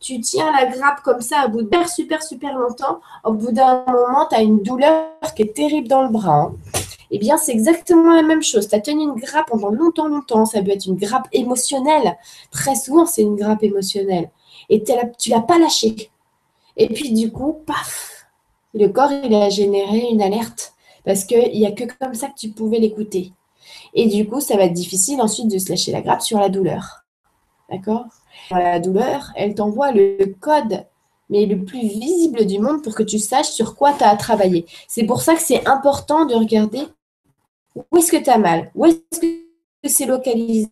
tu tiens la grappe comme ça à bout de bras super, super longtemps. Au bout d'un moment, tu as une douleur qui est terrible dans le bras. Hein. Eh bien, c'est exactement la même chose. Tu as tenu une grappe pendant longtemps, longtemps. Ça peut être une grappe émotionnelle. Très souvent, c'est une grappe émotionnelle et tu l'as pas lâché. Et puis du coup, paf, le corps il a généré une alerte parce qu'il n'y a que comme ça que tu pouvais l'écouter. Et du coup, ça va être difficile ensuite de se lâcher la grappe sur la douleur. D'accord? La douleur, elle t'envoie le code, mais le plus visible du monde pour que tu saches sur quoi tu as à. C'est pour ça que c'est important de regarder où est-ce que tu as mal, où est-ce que c'est localisé,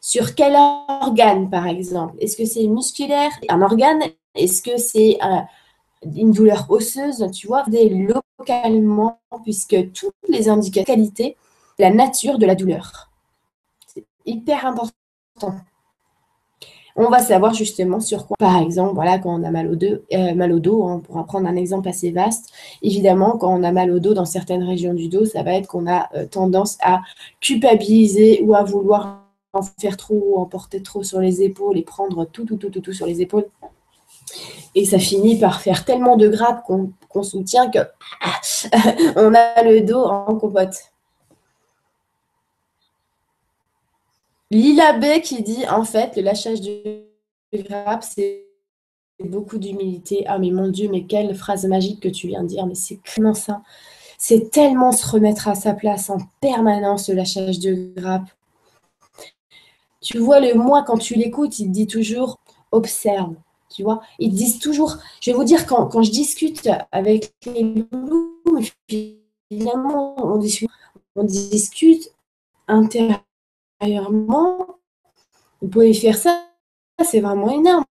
sur quel organe, par exemple Est-ce que c'est musculaire, un organe? Est-ce que c'est une douleur osseuse? Tu vois, localement, puisque toutes les indications qualité, la nature de la douleur. C'est hyper important. On va savoir justement sur quoi. Par exemple, voilà, quand on a mal au dos, euh, dos hein, on pourra prendre un exemple assez vaste. Évidemment, quand on a mal au dos dans certaines régions du dos, ça va être qu'on a euh, tendance à culpabiliser ou à vouloir en faire trop, en porter trop sur les épaules et prendre tout, tout, tout, tout, tout sur les épaules. Et ça finit par faire tellement de grappes qu'on soutient que on a le dos en compote. Lila B qui dit en fait le lâchage de grappe c'est beaucoup d'humilité. Ah mais mon Dieu, mais quelle phrase magique que tu viens de dire, mais c'est vraiment ça. C'est tellement se remettre à sa place en permanence le lâchage de grappe. Tu vois, le moi, quand tu l'écoutes, il dit toujours observe. Tu vois, ils disent toujours, je vais vous dire, quand, quand je discute avec les loulous, finalement, on discute, on discute intérieurement. Vous pouvez faire ça, c'est vraiment énorme.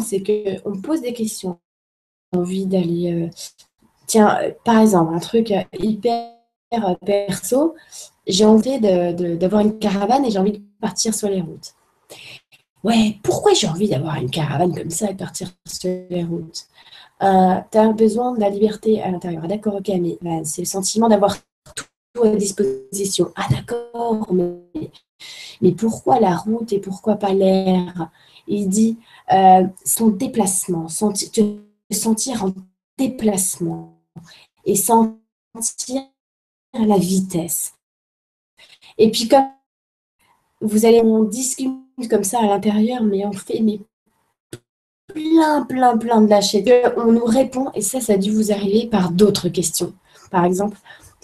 C'est qu'on pose des questions. envie d'aller. Euh, tiens, par exemple, un truc hyper perso, j'ai envie d'avoir une caravane et j'ai envie de partir sur les routes. Ouais, pourquoi j'ai envie d'avoir une caravane comme ça et partir sur les routes? Euh, Tu as besoin de la liberté à l'intérieur. D'accord, ok, mais ben, c'est le sentiment d'avoir à disposition. Ah d'accord, mais, pourquoi la route et pourquoi pas l'air? Il dit euh, son déplacement, te sentir en déplacement et sentir la vitesse. Et puis comme vous allez, on discute comme ça à l'intérieur, mais on fait mais plein, plein, plein de lâcher. On nous répond, et ça, ça a dû vous arriver par d'autres questions. Par exemple,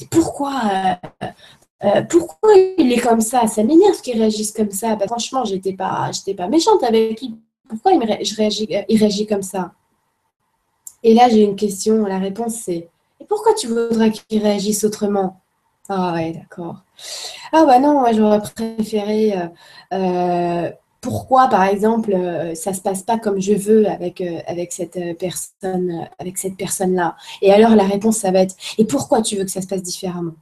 pourquoi, euh, euh, pourquoi il est comme ça? Ça m'énerve qu'il réagisse comme ça. Bah, franchement, j'étais pas, j'étais pas méchante avec lui. Pourquoi il, je réagis, il réagit comme ça? Et là, j'ai une question. La réponse, c'est pourquoi tu voudrais qu'il réagisse autrement? Ah ouais, d'accord. Ah bah non, moi j'aurais préféré. Euh, euh, pourquoi, par exemple, euh, ça se passe pas comme je veux avec, avec cette personne, avec cette personne-là? Et alors la réponse, ça va être et pourquoi tu veux que ça se passe différemment?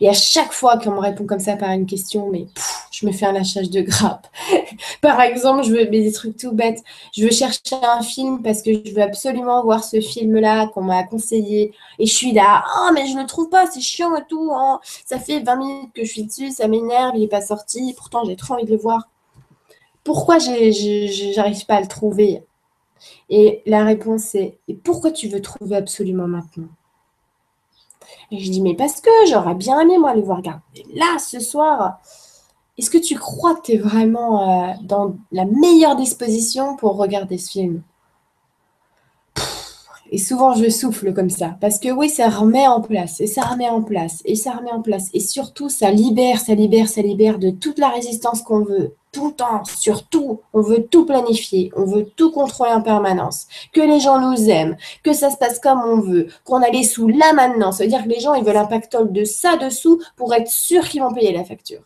Et à chaque fois qu'on me répond comme ça par une question, mais je me fais un lâchage de grappe. par exemple, je veux des trucs tout bêtes. Je veux chercher un film parce que je veux absolument voir ce film-là qu'on m'a conseillé. Et je suis là, ah, mais je ne le trouve pas, c'est chiant et tout. Hein. Ça fait 20 minutes que je suis dessus, ça m'énerve, il n'est pas sorti. Pourtant, j'ai trop envie de le voir. Pourquoi j'arrive pas à le trouver? Et la réponse est, pourquoi tu veux trouver absolument maintenant? Et je dis, mais parce que j'aurais bien aimé, moi, aller voir regarder. Là, ce soir, est-ce que tu crois que tu es vraiment euh, dans la meilleure disposition pour regarder ce film? Et souvent, je souffle comme ça. Parce que oui, ça remet en place, et ça remet en place, et ça remet en place. Et surtout, ça libère, ça libère, ça libère de toute la résistance qu'on veut tout le temps, surtout, on veut tout planifier, on veut tout contrôler en permanence, que les gens nous aiment, que ça se passe comme on veut, qu'on a les sous là maintenant. Ça veut dire que les gens, ils veulent un pactole de ça dessous pour être sûr qu'ils vont payer la facture.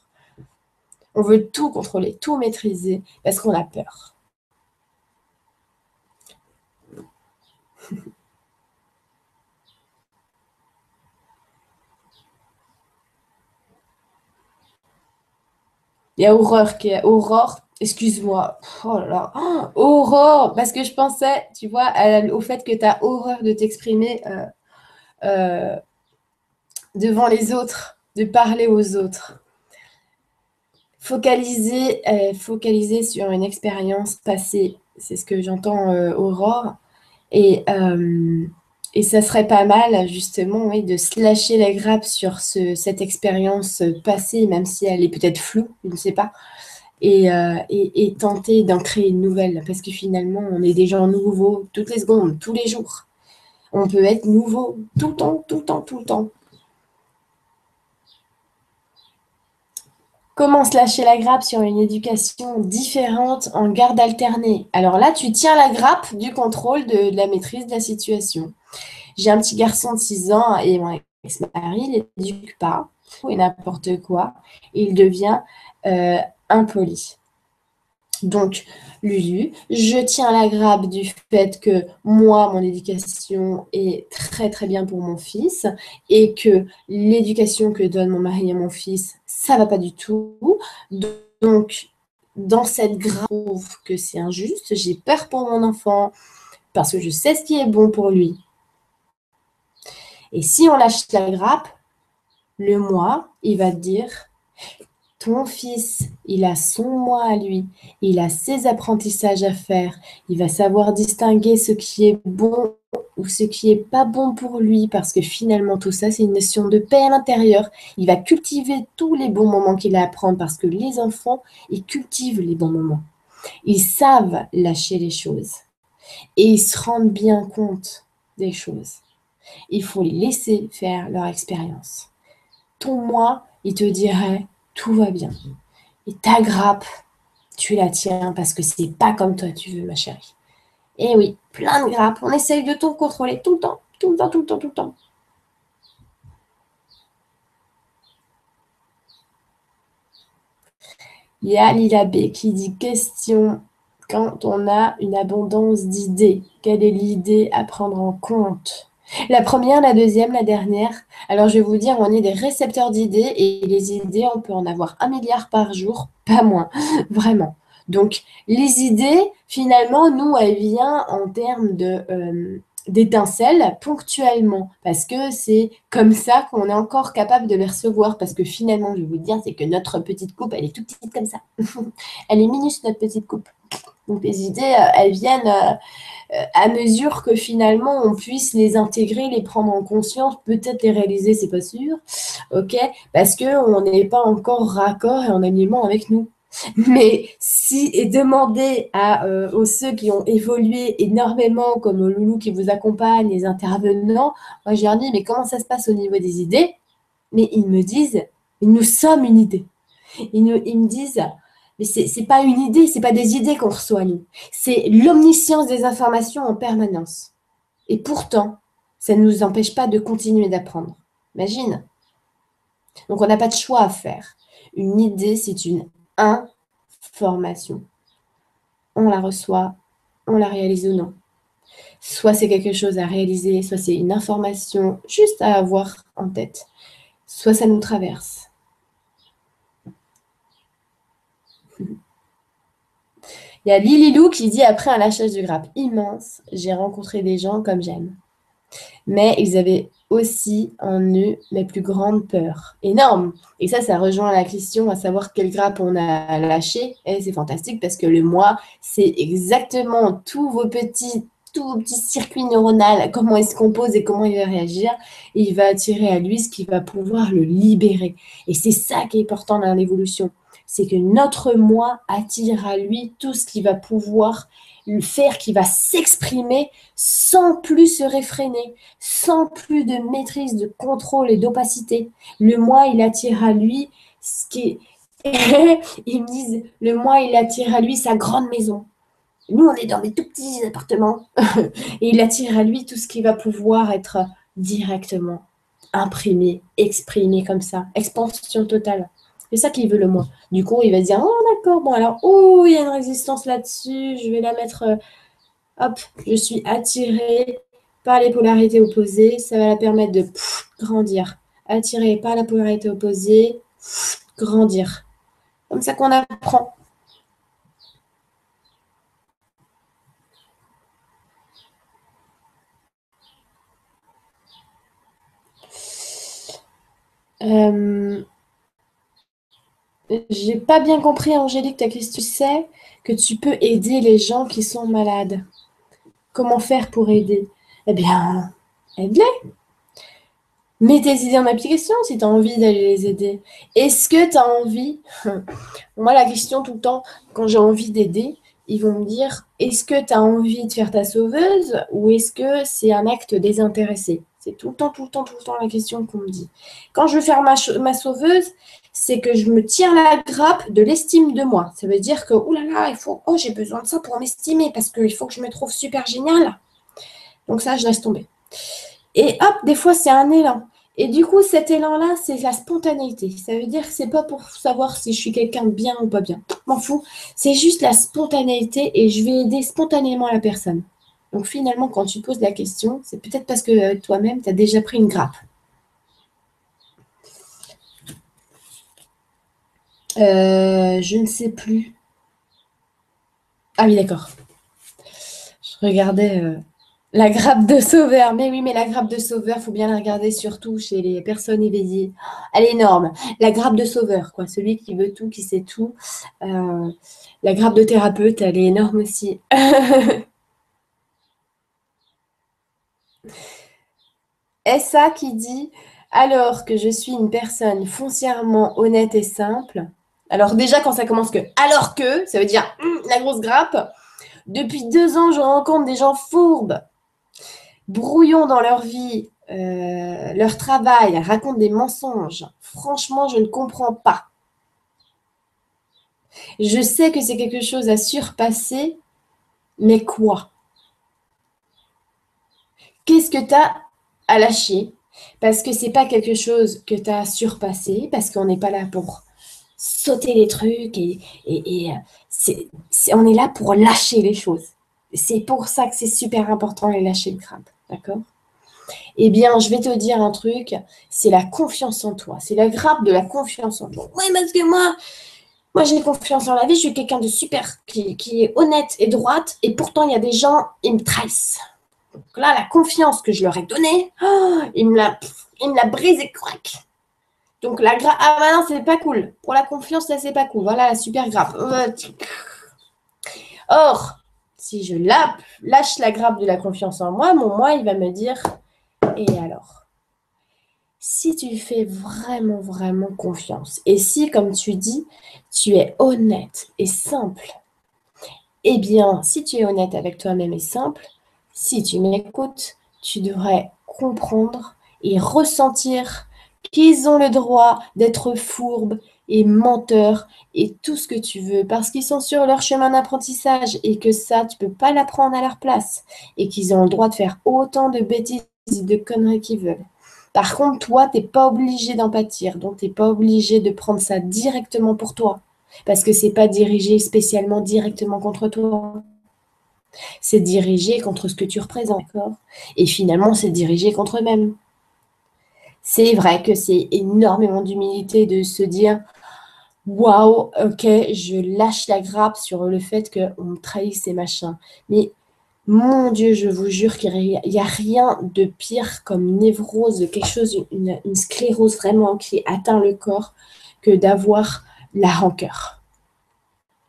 On veut tout contrôler, tout maîtriser parce qu'on a peur. Il y a Aurore qui est Aurore. Excuse-moi. Oh là là. Aurore. Parce que je pensais, tu vois, au fait que tu as horreur de t'exprimer euh, euh, devant les autres, de parler aux autres. Focaliser, euh, focaliser sur une expérience passée. C'est ce que j'entends, Aurore. Et et ça serait pas mal, justement, de se lâcher la grappe sur cette expérience passée, même si elle est peut-être floue, je ne sais pas, et, euh, tenter d'en créer une nouvelle. Parce que finalement, on est des gens nouveaux toutes les secondes, tous les jours. On peut être nouveau tout le temps, tout le temps, tout le temps. Comment se lâcher la grappe sur une éducation différente en garde alternée? Alors là, tu tiens la grappe du contrôle de la maîtrise de la situation. J'ai un petit garçon de 6 ans et mon ex-mari l'éduque pas, et n'importe quoi. Il devient euh, impoli. Donc, Lulu, je tiens la grappe du fait que moi, mon éducation est très très bien pour mon fils et que l'éducation que donne mon mari à mon fils, ça va pas du tout. Donc, dans cette grappe, que c'est injuste, j'ai peur pour mon enfant parce que je sais ce qui est bon pour lui. Et si on lâche la grappe, le moi, il va dire, ton fils, il a son moi à lui, il a ses apprentissages à faire, il va savoir distinguer ce qui est bon ou ce qui est pas bon pour lui, parce que finalement tout ça, c'est une notion de paix à l'intérieur. Il va cultiver tous les bons moments qu'il a à prendre, parce que les enfants, ils cultivent les bons moments. Ils savent lâcher les choses et ils se rendent bien compte des choses. Il faut les laisser faire leur expérience. Ton moi, il te dirait tout va bien. Et ta grappe, tu la tiens parce que c'est pas comme toi tu veux, ma chérie. Et eh oui, plein de grappes. On essaye de tout contrôler tout le temps, tout le temps, tout le temps, tout le temps. Il y a Lila B qui dit question quand on a une abondance d'idées, quelle est l'idée à prendre en compte? La première, la deuxième, la dernière. Alors, je vais vous dire, on est des récepteurs d'idées et les idées, on peut en avoir un milliard par jour, pas moins, vraiment. Donc, les idées, finalement, nous, elles viennent en termes de, euh, d'étincelles ponctuellement parce que c'est comme ça qu'on est encore capable de les recevoir parce que finalement, je vais vous dire, c'est que notre petite coupe, elle est toute petite comme ça. elle est minus, notre petite coupe. Donc, les idées, euh, elles viennent... Euh, à mesure que finalement on puisse les intégrer, les prendre en conscience, peut-être les réaliser, c'est pas sûr, ok, parce que on n'est pas encore raccord et en alignement avec nous. Mais si et demander à euh, ceux qui ont évolué énormément, comme Loulou qui vous accompagne, les intervenants, moi je leur mais comment ça se passe au niveau des idées? Mais ils me disent nous sommes une idée. ils me disent mais ce n'est pas une idée, ce n'est pas des idées qu'on reçoit, nous. C'est l'omniscience des informations en permanence. Et pourtant, ça ne nous empêche pas de continuer d'apprendre. Imagine. Donc, on n'a pas de choix à faire. Une idée, c'est une information. On la reçoit, on la réalise ou non. Soit c'est quelque chose à réaliser, soit c'est une information juste à avoir en tête. soit ça nous traverse. Il y a Lililou qui dit après un lâchage de grappe immense, j'ai rencontré des gens comme j'aime. Mais ils avaient aussi en eux mes plus grandes peurs. Énorme. Et ça, ça rejoint la question à savoir quelle grappe on a lâché. Et c'est fantastique parce que le moi, c'est exactement tous vos petits tout petit circuit neuronal, comment il se compose et comment il va réagir, il va attirer à lui ce qui va pouvoir le libérer. Et c'est ça qui est important dans l'évolution c'est que notre moi attire à lui tout ce qui va pouvoir lui faire, qui va s'exprimer sans plus se réfréner, sans plus de maîtrise, de contrôle et d'opacité. Le moi, il attire à lui ce qui est... Ils me disent, le moi, il attire à lui sa grande maison. Nous, on est dans des tout petits appartements. et il attire à lui tout ce qui va pouvoir être directement imprimé, exprimé comme ça. Expansion totale. C'est ça qu'il veut le moins. Du coup, il va dire Oh, d'accord, bon, alors, oh, il y a une résistance là-dessus, je vais la mettre. Euh, hop, je suis attirée par les polarités opposées, ça va la permettre de grandir. Attirée par la polarité opposée, grandir. Comme ça qu'on apprend. Euh, j'ai pas bien compris, Angélique, ta question. Tu sais que tu peux aider les gens qui sont malades. Comment faire pour aider? Eh bien, aide-les. Mets tes idées en application si tu as envie d'aller les aider. Est-ce que tu as envie? Moi, la question tout le temps, quand j'ai envie d'aider, ils vont me dire est-ce que tu as envie de faire ta sauveuse ou est-ce que c'est un acte désintéressé? C'est tout le temps, tout le temps, tout le temps la question qu'on me dit. Quand je veux faire ma, ma sauveuse, c'est que je me tire la grappe de l'estime de moi. Ça veut dire que, oulala, là là, il faut, oh, j'ai besoin de ça pour m'estimer parce qu'il faut que je me trouve super génial. Donc ça, je laisse tomber. Et hop, des fois, c'est un élan. Et du coup, cet élan-là, c'est la spontanéité. Ça veut dire que c'est pas pour savoir si je suis quelqu'un de bien ou pas bien. M'en fous. C'est juste la spontanéité et je vais aider spontanément la personne. Donc finalement, quand tu poses la question, c'est peut-être parce que euh, toi-même, tu as déjà pris une grappe. Euh, je ne sais plus. Ah oui, d'accord. Je regardais euh, la grappe de sauveur. Mais oui, mais la grappe de sauveur, faut bien la regarder surtout chez les personnes éveillées. Elle est énorme. La grappe de sauveur, quoi. Celui qui veut tout, qui sait tout. Euh, la grappe de thérapeute, elle est énorme aussi. ça qui dit alors que je suis une personne foncièrement honnête et simple, alors déjà, quand ça commence que alors que, ça veut dire hum, la grosse grappe. Depuis deux ans, je rencontre des gens fourbes, brouillons dans leur vie, euh, leur travail, racontent des mensonges. Franchement, je ne comprends pas. Je sais que c'est quelque chose à surpasser, mais quoi? Qu'est-ce que tu as à lâcher? Parce que c'est pas quelque chose que tu as à surpasser, parce qu'on n'est pas là pour sauter les trucs et, et, euh, on est là pour lâcher les choses. C'est pour ça que c'est super important de lâcher le crabe, d'accord? Eh bien, je vais te dire un truc, c'est la confiance en toi. C'est la grappe de la confiance en toi. Oui, parce que moi, moi j'ai confiance en la vie, je suis quelqu'un de super, qui, est honnête et droite, et pourtant il y a des gens, ils me trahissent. Donc là, la confiance que je leur ai donnée, oh, ils me la, ils la brisé, crack. Donc la grappe. Ah bah non, c'est pas cool. Pour la confiance, là, c'est pas cool. Voilà la super grappe. Or, si je lâche la grappe de la confiance en moi, mon moi, il va me dire Et alors Si tu fais vraiment, vraiment confiance, et si, comme tu dis, tu es honnête et simple, eh bien, si tu es honnête avec toi-même et simple, si tu m'écoutes, tu devrais comprendre et ressentir qu'ils ont le droit d'être fourbes et menteurs et tout ce que tu veux parce qu'ils sont sur leur chemin d'apprentissage et que ça, tu peux pas l'apprendre à leur place et qu'ils ont le droit de faire autant de bêtises et de conneries qu'ils veulent. Par contre, toi, tu n'es pas obligé d'en pâtir, donc tu n'es pas obligé de prendre ça directement pour toi parce que c'est pas dirigé spécialement directement contre toi. C'est dirigé contre ce que tu représentes, Et finalement, c'est dirigé contre eux-mêmes. C'est vrai que c'est énormément d'humilité de se dire waouh, ok, je lâche la grappe sur le fait qu'on me trahisse ces machins. Mais mon Dieu, je vous jure qu'il n'y a, rien de pire comme névrose, quelque chose, une, une sclérose vraiment qui atteint le corps que d'avoir la rancœur.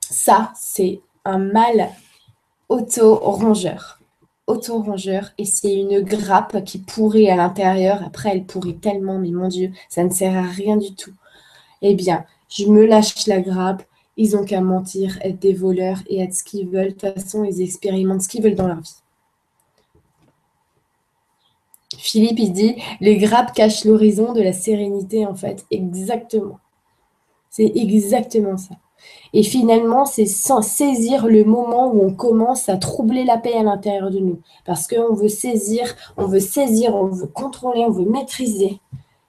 Ça, c'est un mal auto-rongeur. Auto-rongeur. Et c'est une grappe qui pourrit à l'intérieur. Après, elle pourrit tellement, mais mon Dieu, ça ne sert à rien du tout. Eh bien, je me lâche la grappe. Ils ont qu'à mentir, être des voleurs et être ce qu'ils veulent. De toute façon, ils expérimentent ce qu'ils veulent dans leur vie. Philippe, il dit, les grappes cachent l'horizon de la sérénité, en fait. Exactement. C'est exactement ça. Et finalement, c'est sans saisir le moment où on commence à troubler la paix à l'intérieur de nous. Parce qu'on veut saisir, on veut saisir, on veut contrôler, on veut maîtriser.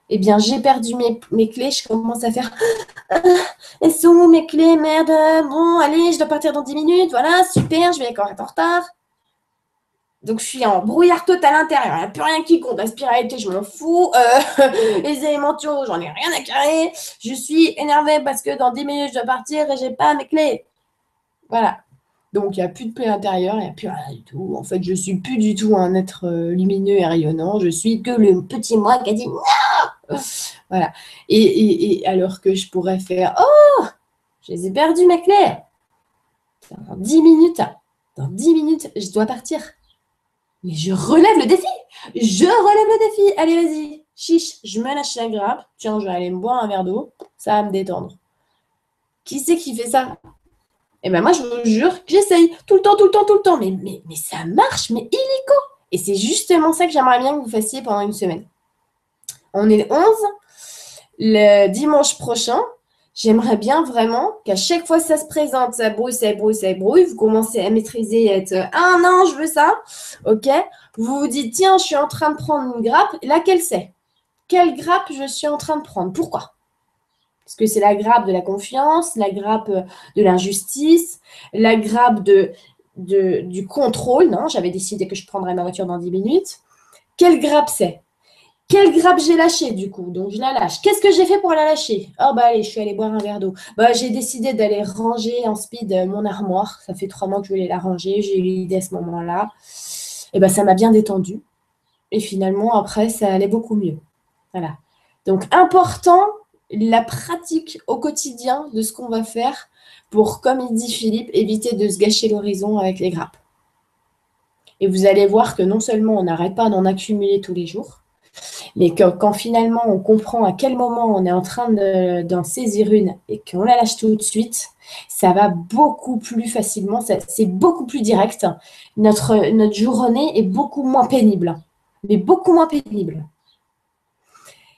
Eh bien, j'ai perdu mes, clés, je commence à faire ah, Elles sont où mes clés? Merde, bon, allez, je dois partir dans 10 minutes, voilà, super, je vais encore être en retard. Donc, je suis en brouillard total à l'intérieur. Il n'y a plus rien qui compte. La je m'en fous. Euh, les élémentaux, j'en ai rien à carrer. Je suis énervée parce que dans 10 minutes, je dois partir et j'ai pas mes clés. Voilà. Donc, il n'y a plus de paix intérieure, il n'y a plus rien du tout. En fait, je suis plus du tout un être euh, lumineux et rayonnant. Je suis que le petit moi qui a dit non Voilà. Et, alors que je pourrais faire Oh Je les ai perdues, mes clés. Dans 10 minutes, dans 10 minutes, je dois partir. Mais je relève le défi Je relève le défi Allez, vas-y Chiche, je me lâche la grappe. Tiens, je vais aller me boire un verre d'eau. Ça va me détendre. Qui c'est qui fait ça? Eh bien, moi, je vous jure j'essaye tout le temps, tout le temps, tout le temps. Mais, mais, mais ça marche, mais illico Et c'est justement ça que j'aimerais bien que vous fassiez pendant une semaine. On est le 11. Le dimanche prochain, J'aimerais bien vraiment qu'à chaque fois ça se présente, ça brouille, ça brouille, ça brouille, vous commencez à maîtriser, à être Ah non, je veux ça. OK? Vous vous dites Tiens, je suis en train de prendre une grappe. Laquelle c'est? Quelle grappe je suis en train de prendre? Pourquoi? Parce que c'est la grappe de la confiance, la grappe de l'injustice, la grappe de, de, du contrôle. Non, j'avais décidé que je prendrais ma voiture dans 10 minutes. Quelle grappe c'est? Quelle grappe j'ai lâché du coup? Donc je la lâche. Qu'est-ce que j'ai fait pour la lâcher? Oh bah allez, je suis allée boire un verre d'eau. Bah j'ai décidé d'aller ranger en speed euh, mon armoire. Ça fait trois mois que je voulais la ranger. J'ai eu l'idée à ce moment-là. Et bah ça m'a bien détendu. Et finalement après ça allait beaucoup mieux. Voilà. Donc important la pratique au quotidien de ce qu'on va faire pour, comme il dit Philippe, éviter de se gâcher l'horizon avec les grappes. Et vous allez voir que non seulement on n'arrête pas d'en accumuler tous les jours, mais quand finalement on comprend à quel moment on est en train d'en saisir une et qu'on la lâche tout de suite, ça va beaucoup plus facilement, c'est beaucoup plus direct. Notre, notre journée est beaucoup moins pénible, mais beaucoup moins pénible.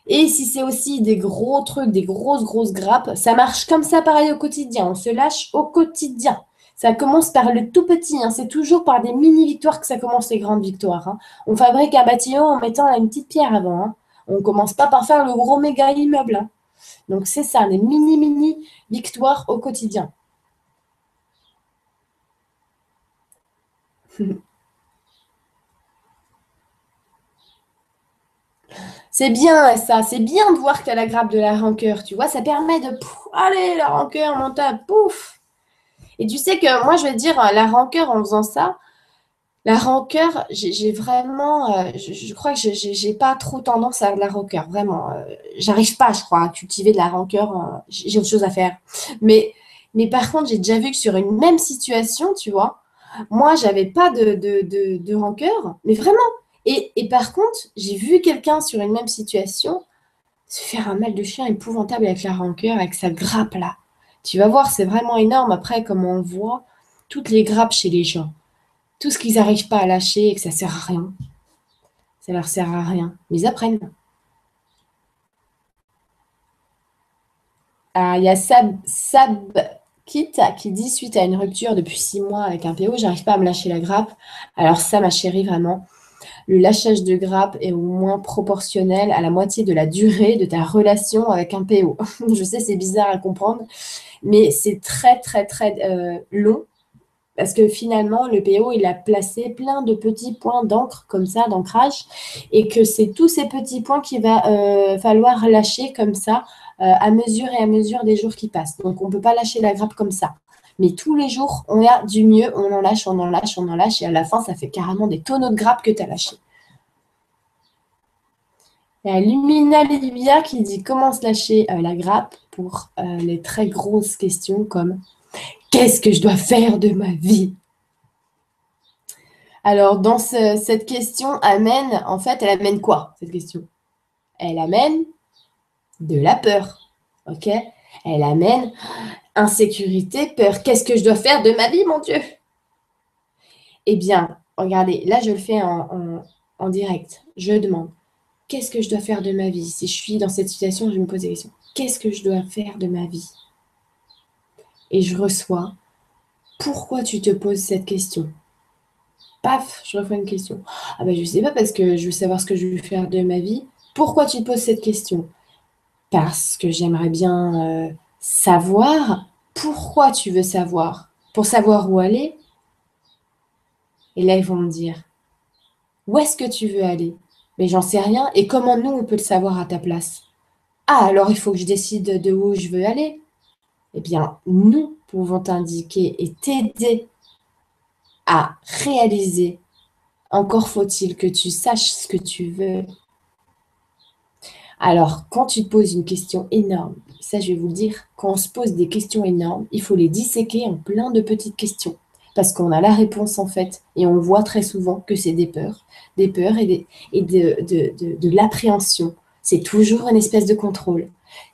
Et si c'est aussi des gros trucs, des grosses, grosses grappes, ça marche comme ça pareil au quotidien. On se lâche au quotidien. Ça commence par le tout petit. Hein. C'est toujours par des mini-victoires que ça commence les grandes victoires. Hein. On fabrique un bâtiment en mettant une petite pierre avant. Hein. On ne commence pas par faire le gros méga immeuble. Donc c'est ça, des mini-mini victoires au quotidien. C'est bien ça, c'est bien de voir que tu la grappe de la rancœur, tu vois, ça permet de, allez, la rancœur, mon pouf, et tu sais que moi, je vais dire, la rancœur en faisant ça, la rancœur, j'ai vraiment, euh, je, crois que j'ai pas trop tendance à la rancœur, vraiment. Euh, j'arrive pas, je crois, à cultiver de la rancœur. Euh, j'ai autre chose à faire. Mais, par contre, j'ai déjà vu que sur une même situation, tu vois, moi, j'avais pas de, de, de, rancœur, mais vraiment. Et, et par contre, j'ai vu quelqu'un sur une même situation se faire un mal de chien épouvantable avec la rancœur, avec sa grappe là. Tu vas voir, c'est vraiment énorme après comment on voit toutes les grappes chez les gens. Tout ce qu'ils n'arrivent pas à lâcher et que ça sert à rien. Ça leur sert à rien. Mais ils apprennent. Ah, il y a Sab, Sab qui dit suite à une rupture depuis six mois avec un PO, j'arrive pas à me lâcher la grappe. Alors ça, ma chérie, vraiment, le lâchage de grappe est au moins proportionnel à la moitié de la durée de ta relation avec un PO. Je sais, c'est bizarre à comprendre, mais c'est très, très, très euh, long Parce que finalement, le PO, il a placé plein de petits points d'encre comme ça, d'ancrage, et que c'est tous ces petits points qu'il va euh, falloir lâcher comme ça euh, à mesure et à mesure des jours qui passent. Donc, on ne peut pas lâcher la grappe comme ça. Mais tous les jours, on a du mieux, on en lâche, on en lâche, on en lâche, et à la fin, ça fait carrément des tonneaux de grappe que tu as lâché. Il y a Lumina Livia qui dit comment se lâcher euh, la grappe? pour les très grosses questions comme Qu'est-ce que je dois faire de ma vie? Alors, dans cette question, amène, en fait, elle amène quoi, cette question? Elle amène de la peur, ok? Elle amène insécurité, peur. Qu'est-ce que je dois faire de ma vie, mon Dieu? Eh bien, regardez, là, je le fais en, en direct. Je demande, qu'est-ce que je dois faire de ma vie? Si je suis dans cette situation, je me pose des questions. Qu'est-ce que je dois faire de ma vie? Et je reçois pourquoi tu te poses cette question? Paf, je reçois une question. Ah ben je sais pas parce que je veux savoir ce que je veux faire de ma vie. Pourquoi tu te poses cette question? Parce que j'aimerais bien euh, savoir pourquoi tu veux savoir. Pour savoir où aller. Et là, ils vont me dire, où est-ce que tu veux aller? Mais j'en sais rien. Et comment nous, on peut le savoir à ta place? Ah, alors il faut que je décide de où je veux aller eh bien, nous pouvons t'indiquer et t'aider à réaliser. Encore faut-il que tu saches ce que tu veux. Alors, quand tu te poses une question énorme, ça je vais vous le dire, quand on se pose des questions énormes, il faut les disséquer en plein de petites questions. Parce qu'on a la réponse en fait, et on voit très souvent que c'est des peurs, des peurs et, et de, de l'appréhension. C'est toujours une espèce de contrôle.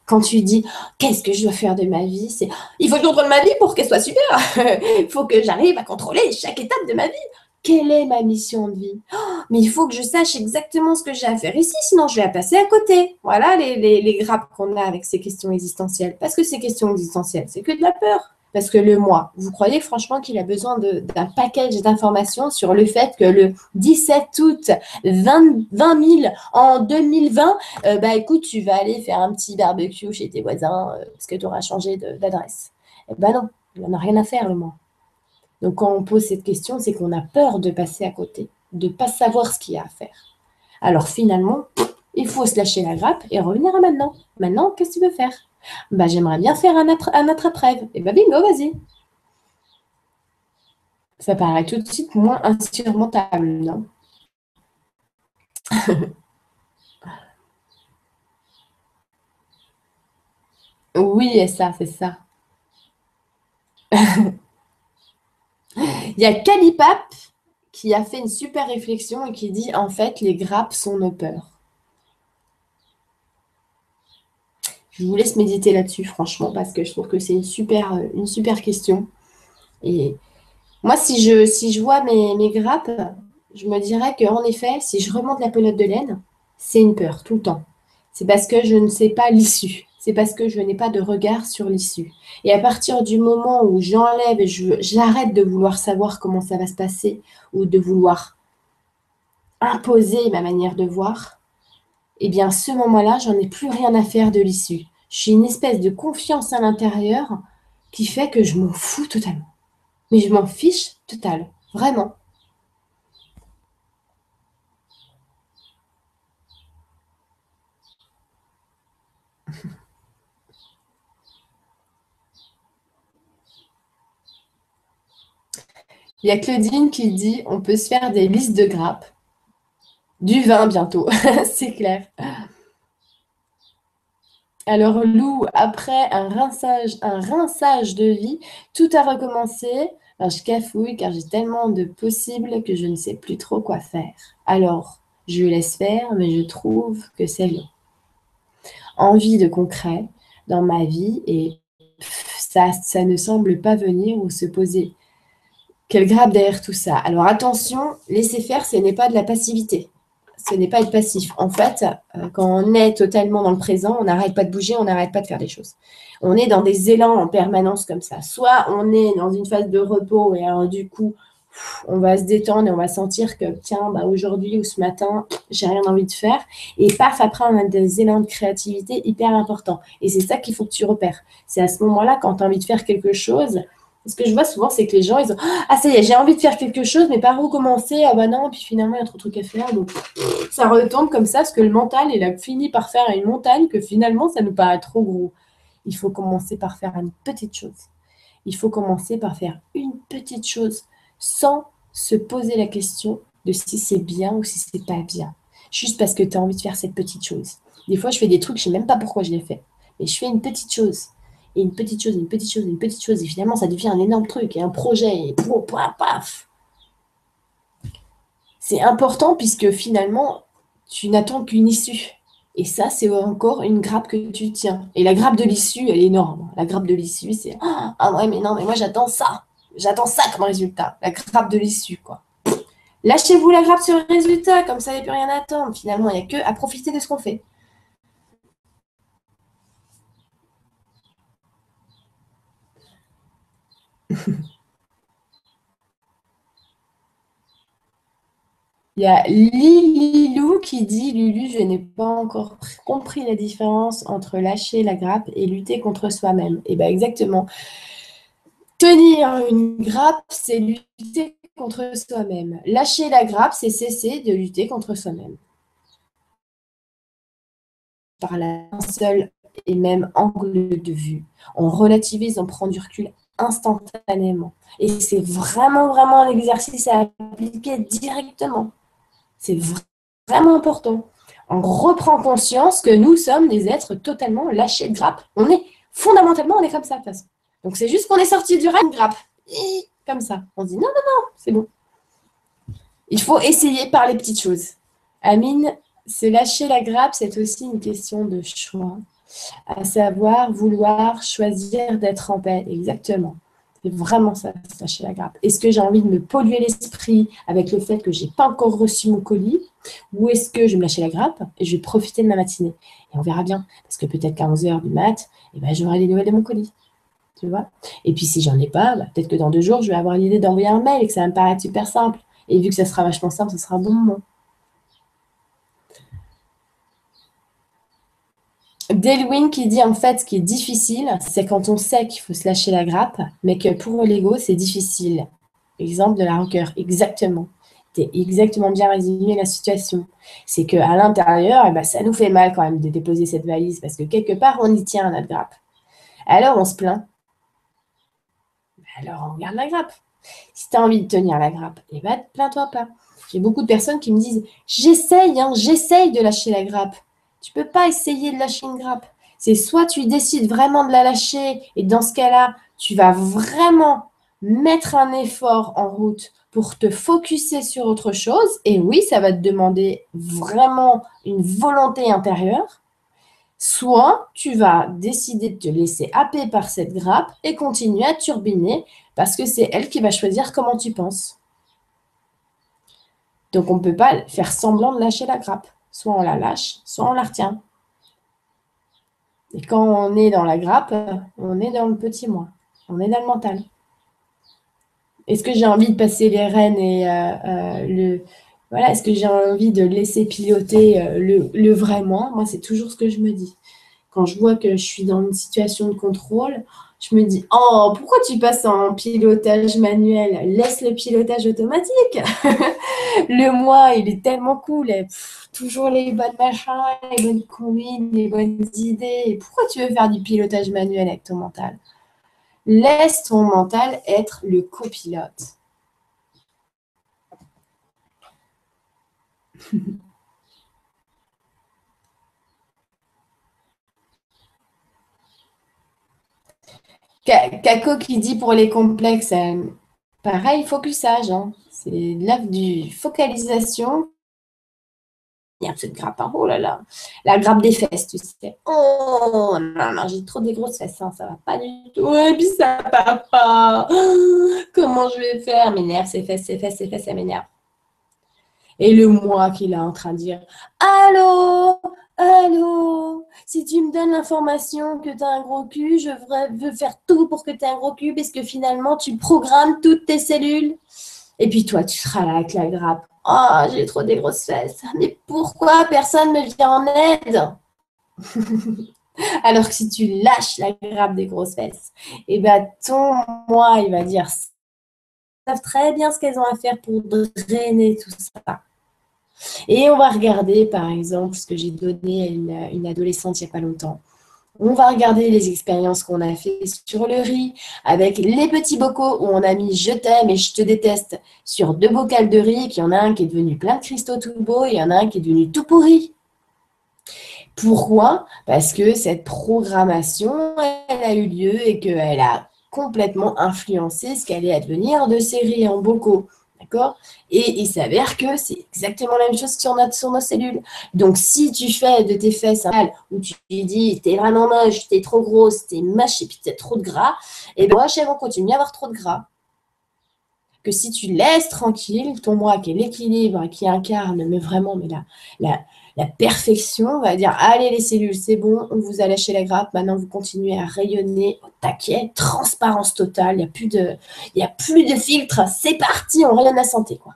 Quand tu dis qu'est-ce que je dois faire de ma vie, c'est il faut que je contrôle ma vie pour qu'elle soit super. il faut que j'arrive à contrôler chaque étape de ma vie. Quelle est ma mission de vie? Mais il faut que je sache exactement ce que j'ai à faire ici, sinon je vais la passer à côté. Voilà les grappes qu'on a avec ces questions existentielles. Parce que ces questions existentielles, c'est que de la peur. Parce que le moi, vous croyez franchement qu'il a besoin d'un package d'informations sur le fait que le 17 août 20, 000 en 2020, euh, bah écoute, tu vas aller faire un petit barbecue chez tes voisins euh, parce que tu auras changé d'adresse. Eh ben non, il n'en a rien à faire le moi. Donc quand on pose cette question, c'est qu'on a peur de passer à côté, de ne pas savoir ce qu'il y a à faire. Alors finalement, il faut se lâcher la grappe et revenir à maintenant. Maintenant, qu'est-ce que tu veux faire? Bah, j'aimerais bien faire un, autre, un autre Et eh bah ben, bingo, vas-y. Ça paraît tout de suite moins insurmontable, non? Oui, et ça, c'est ça. Il y a Calipap qui a fait une super réflexion et qui dit en fait, les grappes sont nos peurs. Je vous laisse méditer là-dessus, franchement, parce que je trouve que c'est une super, euh, question. Et moi, si je, si je vois mes, mes grappes, je me dirais qu'en effet, si je remonte la pelote de laine, c'est une peur tout le temps. C'est parce que je ne sais pas l'issue. C'est parce que je n'ai pas de regard sur l'issue. Et à partir du moment où j'enlève et j'arrête de vouloir savoir comment ça va se passer ou de vouloir imposer ma manière de voir, eh bien, ce moment-là, j'en ai plus rien à faire de l'issue. Je suis une espèce de confiance à l'intérieur qui fait que je m'en fous totalement. Mais je m'en fiche total, vraiment. Il y a Claudine qui dit on peut se faire des listes de grappes du vin bientôt, c'est clair. Alors Lou, après un rinçage, un rinçage de vie, tout a recommencé. Alors, je cafouille car j'ai tellement de possibles que je ne sais plus trop quoi faire. Alors, je laisse faire, mais je trouve que c'est long. Envie de concret dans ma vie et ça, ça ne semble pas venir ou se poser. Quelle grappe derrière tout ça Alors attention, laisser faire, ce n'est pas de la passivité ce n'est pas être passif. En fait, euh, quand on est totalement dans le présent, on n'arrête pas de bouger, on n'arrête pas de faire des choses. On est dans des élans en permanence comme ça. Soit on est dans une phase de repos et alors du coup, on va se détendre et on va sentir que tiens, bah, aujourd'hui ou ce matin, j'ai rien envie de faire. Et paf, après, on a des élans de créativité hyper importants. Et c'est ça qu'il faut que tu repères. C'est à ce moment-là, quand tu as envie de faire quelque chose, ce que je vois souvent, c'est que les gens, ils ont Ah, ça y est, j'ai envie de faire quelque chose, mais par où commencer Ah, bah non, puis finalement, il y a trop de trucs à faire. Donc, ça retombe comme ça, parce que le mental, il a fini par faire une montagne que finalement, ça nous paraît trop gros. Il faut commencer par faire une petite chose. Il faut commencer par faire une petite chose sans se poser la question de si c'est bien ou si c'est pas bien. Juste parce que tu as envie de faire cette petite chose. Des fois, je fais des trucs, je sais même pas pourquoi je les fais. Mais je fais une petite chose. Et une petite chose, une petite chose, une petite chose. Et finalement, ça devient un énorme truc et un projet. Et paf, paf. C'est important puisque finalement, tu n'attends qu'une issue. Et ça, c'est encore une grappe que tu tiens. Et la grappe de l'issue, elle est énorme. La grappe de l'issue, c'est Ah ouais, mais non, mais moi j'attends ça. J'attends ça comme résultat. La grappe de l'issue, quoi. Lâchez-vous la grappe sur le résultat, comme ça, il n'y a plus rien à attendre. Finalement, il n'y a que à profiter de ce qu'on fait. Il y a Lililou qui dit Lulu, je n'ai pas encore compris la différence entre lâcher la grappe et lutter contre soi-même. Et eh bien exactement. Tenir une grappe, c'est lutter contre soi-même. Lâcher la grappe, c'est cesser de lutter contre soi-même. Par un seul et même angle de vue. On relativise, on prend du recul instantanément. Et c'est vraiment, vraiment un exercice à appliquer directement. C'est vraiment important. On reprend conscience que nous sommes des êtres totalement lâchés de grappe. On est, fondamentalement, on est comme ça, de toute façon. Donc c'est juste qu'on est sorti du rêve de grappe. comme ça. On dit non, non, non, c'est bon. Il faut essayer par les petites choses. Amine, se lâcher la grappe, c'est aussi une question de choix. À savoir, vouloir choisir d'être en paix. Exactement. C'est vraiment ça, lâcher la grappe. Est-ce que j'ai envie de me polluer l'esprit avec le fait que je n'ai pas encore reçu mon colis Ou est-ce que je vais me lâcher la grappe et je vais profiter de ma matinée? Et on verra bien. Parce que peut-être qu'à 11h du mat, eh ben, j'aurai des nouvelles de mon colis. Tu vois? Et puis si j'en ai pas, bah, peut-être que dans deux jours, je vais avoir l'idée d'envoyer un mail et que ça va me paraître super simple. Et vu que ça sera vachement simple, ce sera un bon moment. Delwin qui dit en fait ce qui est difficile, c'est quand on sait qu'il faut se lâcher la grappe, mais que pour l'ego, c'est difficile. Exemple de la rancœur, exactement. Tu exactement bien résumé la situation. C'est qu'à l'intérieur, eh ben, ça nous fait mal quand même de déposer cette valise parce que quelque part, on y tient notre grappe. Alors, on se plaint. Alors, on garde la grappe. Si tu as envie de tenir la grappe, eh ben, plains-toi pas. J'ai beaucoup de personnes qui me disent J'essaye, hein, j'essaye de lâcher la grappe. Tu peux pas essayer de lâcher une grappe. C'est soit tu décides vraiment de la lâcher et dans ce cas-là, tu vas vraiment mettre un effort en route pour te focuser sur autre chose. Et oui, ça va te demander vraiment une volonté intérieure. Soit tu vas décider de te laisser happer par cette grappe et continuer à turbiner parce que c'est elle qui va choisir comment tu penses. Donc on ne peut pas faire semblant de lâcher la grappe. Soit on la lâche, soit on la retient. Et quand on est dans la grappe, on est dans le petit moi. On est dans le mental. Est-ce que j'ai envie de passer les rênes et euh, euh, le. Voilà, est-ce que j'ai envie de laisser piloter euh, le, le, vrai moi? Moi, c'est toujours ce que je me dis. Quand je vois que je suis dans une situation de contrôle, je me dis Oh, pourquoi tu passes en pilotage manuel? Laisse le pilotage automatique. le moi, il est tellement cool. toujours les bonnes machins, les bonnes combines, les bonnes idées. Pourquoi tu veux faire du pilotage manuel avec ton mental? Laisse ton mental être le copilote. Kako qui dit pour les complexes, euh, pareil, focusage. Hein. C'est l'œuvre du focalisation. Il y a cette grappe, hein. oh là là. La grappe des fesses, tu sais. Oh non, non, j'ai trop des grosses fesses, hein. ça va pas du tout. Et puis ça va pas. Comment je vais faire? M'énerve, ces fesses, ces fesses, ces fesses, ça m'énerve. Et le moi qui est en train de dire Allô? Allô? Si tu me donnes l'information que tu as un gros cul, je veux faire tout pour que tu aies un gros cul parce que finalement, tu programmes toutes tes cellules. Et puis toi, tu seras là avec la grappe. Oh, j'ai trop des grosses fesses. Mais pourquoi personne ne vient en aide? Alors que si tu lâches la grappe des grosses fesses, et eh ben ton moi, il va dire savent très bien ce qu'elles ont à faire pour drainer tout ça. Et on va regarder, par exemple, ce que j'ai donné à une, adolescente il n'y a pas longtemps. On va regarder les expériences qu'on a fait sur le riz avec les petits bocaux où on a mis je t'aime et je te déteste sur deux bocals de riz, qu'il y en a un qui est devenu plein de cristaux tout beau et il y en a un qui est devenu tout pourri. Pourquoi? Parce que cette programmation, elle a eu lieu et qu'elle a complètement influencé ce qu'allait advenir de ces riz en bocaux. Et il s'avère que c'est exactement la même chose sur, notre, sur nos cellules. Donc, si tu fais de tes fesses un mal où tu dis t'es vraiment moche, t'es trop grosse, t'es moche et puis t'as trop de gras, et bien, elles vont continuer à avoir trop de gras. Que si tu laisses tranquille ton moi qui est l'équilibre, qui incarne, mais vraiment, mais là, la, la perfection, on va dire allez les cellules, c'est bon, on vous a lâché la grappe, maintenant vous continuez à rayonner au taquet, transparence totale, il n'y a plus de il a plus de filtre, c'est parti, on rayonne la santé quoi.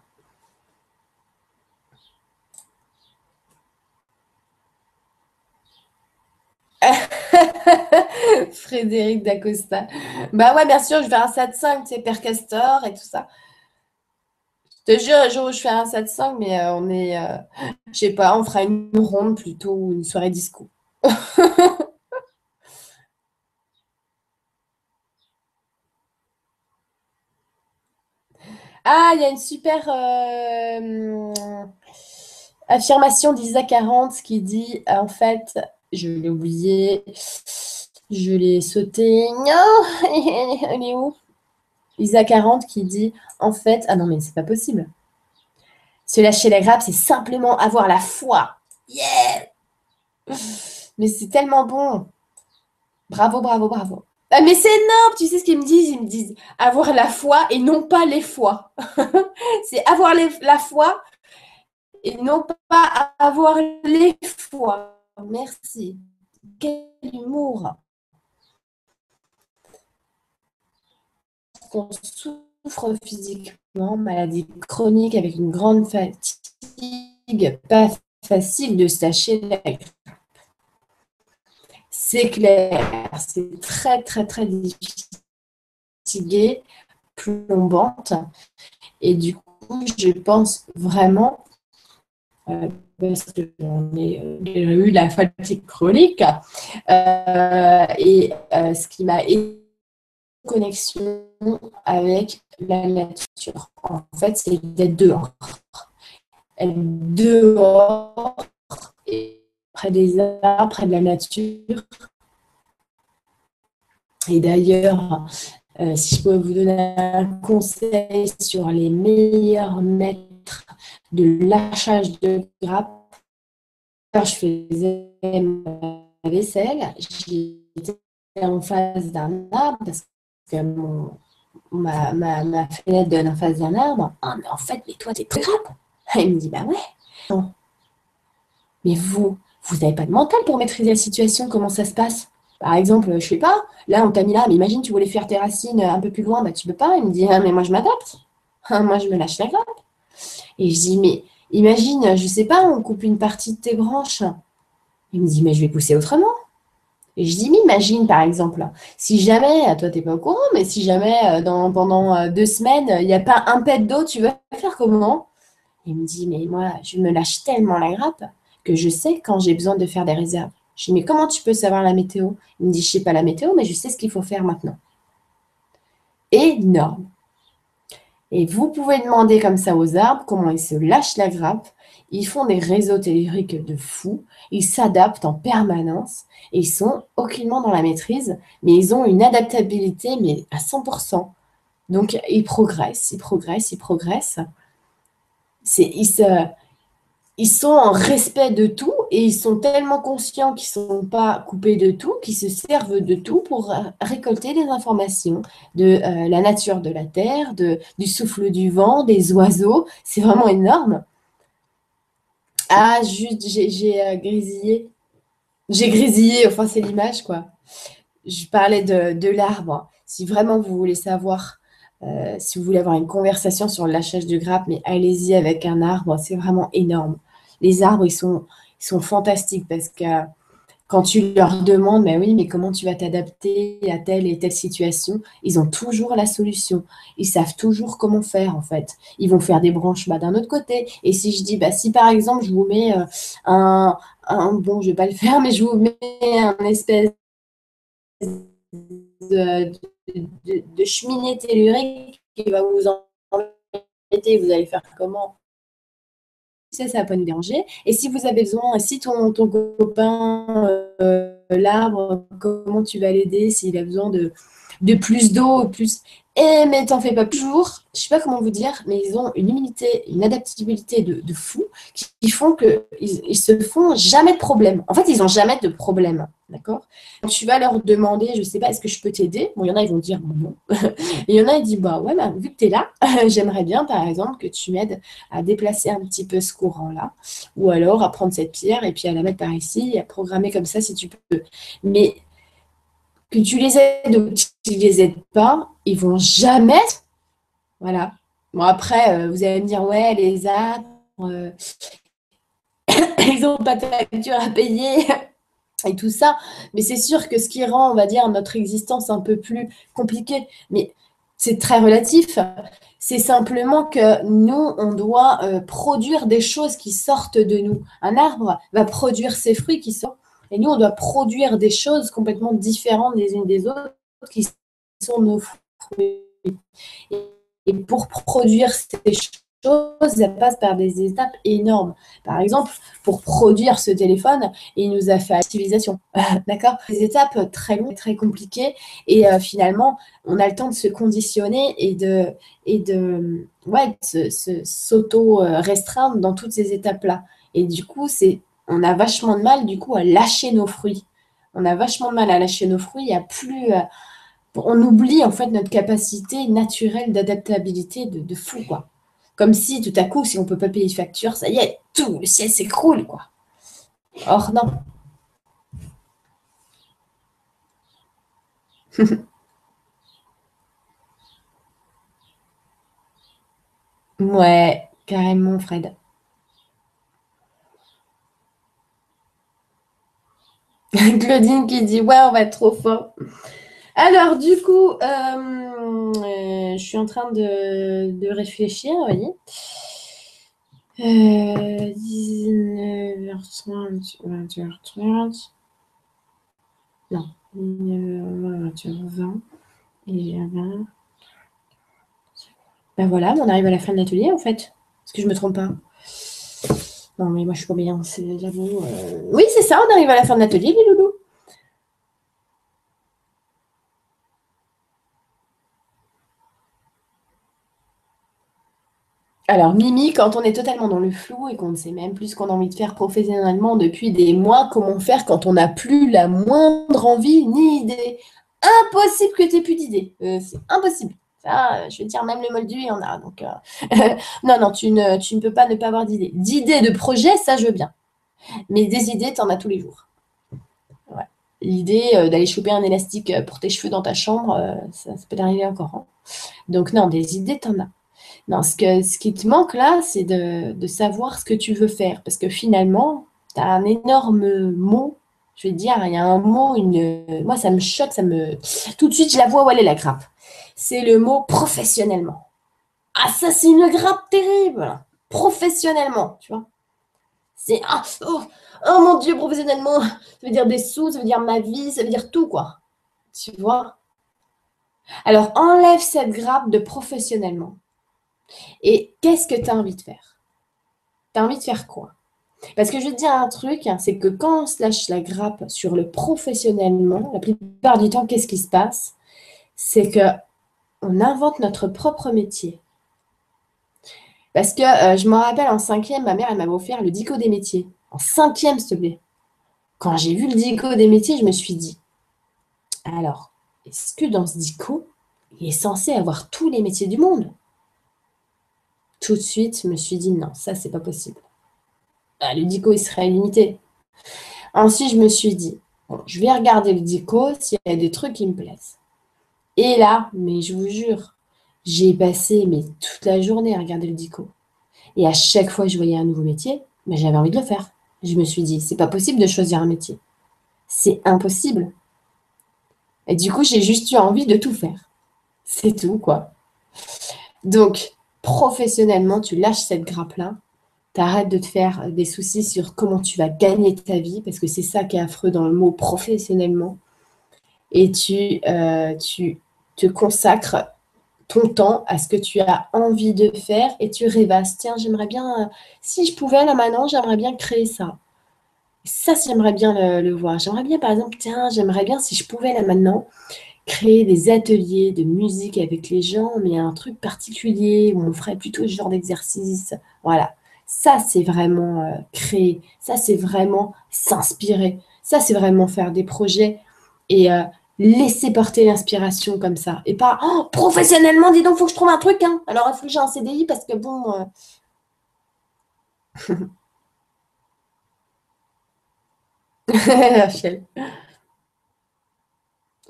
Frédéric Dacosta. Bah ouais, bien sûr, je vais faire un 7-5, tu sais, Père Castor et tout ça. Je te jure, un jour où je fais un 7-5, mais euh, on est, euh, je sais pas, on fera une ronde plutôt ou une soirée disco. ah, il y a une super euh, affirmation d'Isa 40 qui dit, en fait, je l'ai oublié, je l'ai sauté. Elle est où? Isa 40 qui dit en fait, ah non, mais c'est pas possible. Se lâcher la grappe, c'est simplement avoir la foi. Yeah Mais c'est tellement bon. Bravo, bravo, bravo. Ah, mais c'est énorme, tu sais ce qu'ils me disent? Ils me disent avoir la foi et non pas les foi. c'est avoir la foi et non pas avoir les foi. Merci. Quel humour. Souffre physiquement, maladie chronique avec une grande fatigue, pas facile de sacher la C'est clair, c'est très très très difficile, plombante. Et du coup, je pense vraiment, euh, parce que j'en déjà eu la fatigue chronique, euh, et euh, ce qui m'a aidé connexion avec la nature. En fait, c'est d'être dehors. Être dehors, et près des arbres, près de la nature. Et d'ailleurs, euh, si je peux vous donner un conseil sur les meilleurs mètres de lâchage de grappe, quand je faisais ma vaisselle, j'étais en face d'un arbre parce ma, fenêtre donne en face d'un arbre. Ah, mais en fait, mais toi, t'es très grave. Il me dit, bah ouais. Mais vous, vous n'avez pas de mental pour maîtriser la situation, comment ça se passe? Par exemple, je sais pas, là, on t'a mis là, mais imagine, tu voulais faire tes racines un peu plus loin, bah tu peux pas. Il me dit, ah, mais moi, je m'adapte. Ah, moi, je me lâche la grappe. Et je dis, mais imagine, je sais pas, on coupe une partie de tes branches. Il me dit, mais je vais pousser autrement. Et je dis, imagine par exemple, si jamais, toi t'es pas au courant, mais si jamais euh, dans, pendant euh, deux semaines, il n'y a pas un pet d'eau, tu vas faire comment? Il me dit, mais moi, je me lâche tellement la grappe que je sais quand j'ai besoin de faire des réserves. Je dis, mais comment tu peux savoir la météo? Il me dit, je sais pas la météo, mais je sais ce qu'il faut faire maintenant. Énorme. Et vous pouvez demander comme ça aux arbres comment ils se lâchent la grappe ils font des réseaux telluriques de fous, ils s'adaptent en permanence et ils sont aucunement dans la maîtrise, mais ils ont une adaptabilité mais à 100%. Donc ils progressent, ils progressent, ils progressent. ils, sont en respect de tout et ils sont tellement conscients qu'ils ne sont pas coupés de tout, qu'ils se servent de tout pour récolter des informations de euh, la nature de la Terre, du souffle du vent, des oiseaux. C'est vraiment énorme. Ah, juste, j'ai euh, grésillé. J'ai grésillé, enfin, c'est l'image, quoi. Je parlais de, l'arbre. Si vraiment vous voulez savoir, euh, si vous voulez avoir une conversation sur le lâchage de grappe, mais allez-y avec un arbre, c'est vraiment énorme. Les arbres, ils sont, ils sont fantastiques parce que quand tu leur demandes, mais oui, mais comment tu vas t'adapter à telle et telle situation, ils ont toujours la solution. Ils savent toujours comment faire, en fait. Ils vont faire des branches bah, d'un autre côté. Et si je dis, bah, si par exemple, je vous mets euh, un, bon, je ne vais pas le faire, mais je vous mets un espèce de, cheminée tellurique qui va vous embêter, vous allez faire comment? Ça, ça va pas nous déranger. Et si vous avez besoin, si ton, ton copain, euh, l'arbre, comment tu vas l'aider? S'il a besoin de, de plus d'eau, plus. Eh, mais t'en fais pas toujours. Je sais pas comment vous dire, mais ils ont une immunité, une adaptabilité de, de fou qui, font qu'ils ils se font jamais de problème. En fait, ils ont jamais de problème. D'accord? Tu vas leur demander, je sais pas, est-ce que je peux t'aider? Bon, il y en a, ils vont dire non. Et il y en a, ils disent, bah ouais, bah, vu que tu es là, j'aimerais bien, par exemple, que tu m'aides à déplacer un petit peu ce courant-là. Ou alors à prendre cette pierre et puis à la mettre par ici et à programmer comme ça si tu peux. Mais que tu les aides ou que tu les aides pas, ils vont jamais. Voilà. Bon, après, euh, vous allez me dire, ouais, les arbres, euh, ils n'ont pas de facture à payer et tout ça. Mais c'est sûr que ce qui rend, on va dire, notre existence un peu plus compliquée, mais c'est très relatif. C'est simplement que nous, on doit euh, produire des choses qui sortent de nous. Un arbre va produire ses fruits qui sortent et nous, on doit produire des choses complètement différentes des unes des autres qui sont nos fruits. Et pour produire ces choses, ça passe par des étapes énormes. Par exemple, pour produire ce téléphone, il nous a fait la civilisation. D'accord? Des étapes très longues, très compliquées. Et euh, finalement, on a le temps de se conditionner et de, et de, ouais, s'auto-restreindre dans toutes ces étapes-là. Et du coup, on a vachement de mal du coup à lâcher nos fruits. On a vachement de mal à lâcher nos fruits, a plus. Euh, on oublie en fait notre capacité naturelle d'adaptabilité de, fou, quoi. Comme si tout à coup, si on ne peut pas payer de facture, ça y est, tout, le ciel s'écroule, quoi. Or, non. ouais, carrément, Fred. Claudine qui dit Ouais, on va être trop fort. Alors, du coup, euh, euh, je suis en train de, réfléchir, vous voyez. 19h30, euh, 20h30. Non, 19h20. Et Ben voilà, on arrive à la fin de l'atelier en fait. Est-ce que je me trompe pas? Non, mais moi, je suis pas bien, j'avoue. Euh. Oui, c'est ça, on arrive à la fin de l'atelier, les loulous. Alors, Mimi, quand on est totalement dans le flou et qu'on ne sait même plus ce qu'on a envie de faire professionnellement depuis des mois, comment faire quand on n'a plus la moindre envie ni idée? Impossible que tu aies plus d'idées. Euh, c'est impossible. Ça, je veux dire, même le moldu, il y en a. Euh, non, non, tu ne, tu ne peux pas ne pas avoir d'idées. D'idées de projet, ça, je veux bien. Mais des idées, tu en as tous les jours. L'idée euh, d'aller choper un élastique euh, pour tes cheveux dans ta chambre, ça, peut t'arriver encore. Hein. Donc, non, des idées, tu en as. Non, ce, que, ce qui te manque là, c'est de, de savoir ce que tu veux faire. Parce que finalement, tu as un énorme mot je vais te dire, il y a un mot, une... moi ça me choque, ça me. Tout de suite, je la vois où elle est la grappe c'est le mot professionnellement. Ah, ça, c'est une grappe terrible. Professionnellement, tu vois. C'est ah, oh, oh, mon Dieu, professionnellement. Ça veut dire des sous, ça veut dire ma vie, ça veut dire tout, quoi. Tu vois Alors, enlève cette grappe de professionnellement. Et qu'est-ce que tu as envie de faire? Tu as envie de faire quoi? Parce que je vais te dire un truc, hein, c'est que quand on se lâche la grappe sur le professionnellement, la plupart du temps, qu'est-ce qui se passe? C'est que on invente notre propre métier. Parce que euh, je me rappelle en cinquième, ma mère, elle m'avait offert le dico des métiers. En cinquième, s'il te plaît. Quand j'ai vu le dico des métiers, je me suis dit, alors, est-ce que dans ce dico, il est censé avoir tous les métiers du monde? Tout de suite, je me suis dit, non, ça, c'est pas possible. Ah, le dico, il serait limité. Ensuite, je me suis dit, je vais regarder le dico s'il y a des trucs qui me plaisent. Et là, mais je vous jure, j'ai passé toute la journée à regarder le dico. Et à chaque fois que je voyais un nouveau métier, mais j'avais envie de le faire. Je me suis dit, c'est pas possible de choisir un métier. C'est impossible. Et du coup, j'ai juste eu envie de tout faire. C'est tout, quoi. Donc, professionnellement, tu lâches cette grappe-là. Tu arrêtes de te faire des soucis sur comment tu vas gagner ta vie, parce que c'est ça qui est affreux dans le mot professionnellement. Et tu, euh, tu te consacres ton temps à ce que tu as envie de faire et tu rêvasses. Tiens, j'aimerais bien, si je pouvais là maintenant, j'aimerais bien créer ça. Ça, j'aimerais bien le, voir. J'aimerais bien, par exemple, tiens, j'aimerais bien, si je pouvais là maintenant, créer des ateliers de musique avec les gens, mais un truc particulier où on ferait plutôt ce genre d'exercice. Voilà. Ça, c'est vraiment euh, créer. Ça, c'est vraiment s'inspirer. Ça, c'est vraiment faire des projets et euh, laisser porter l'inspiration comme ça. Et pas, oh, professionnellement, dis donc, il faut que je trouve un truc. Hein. Alors, il faut que j'ai un CDI parce que bon. Euh.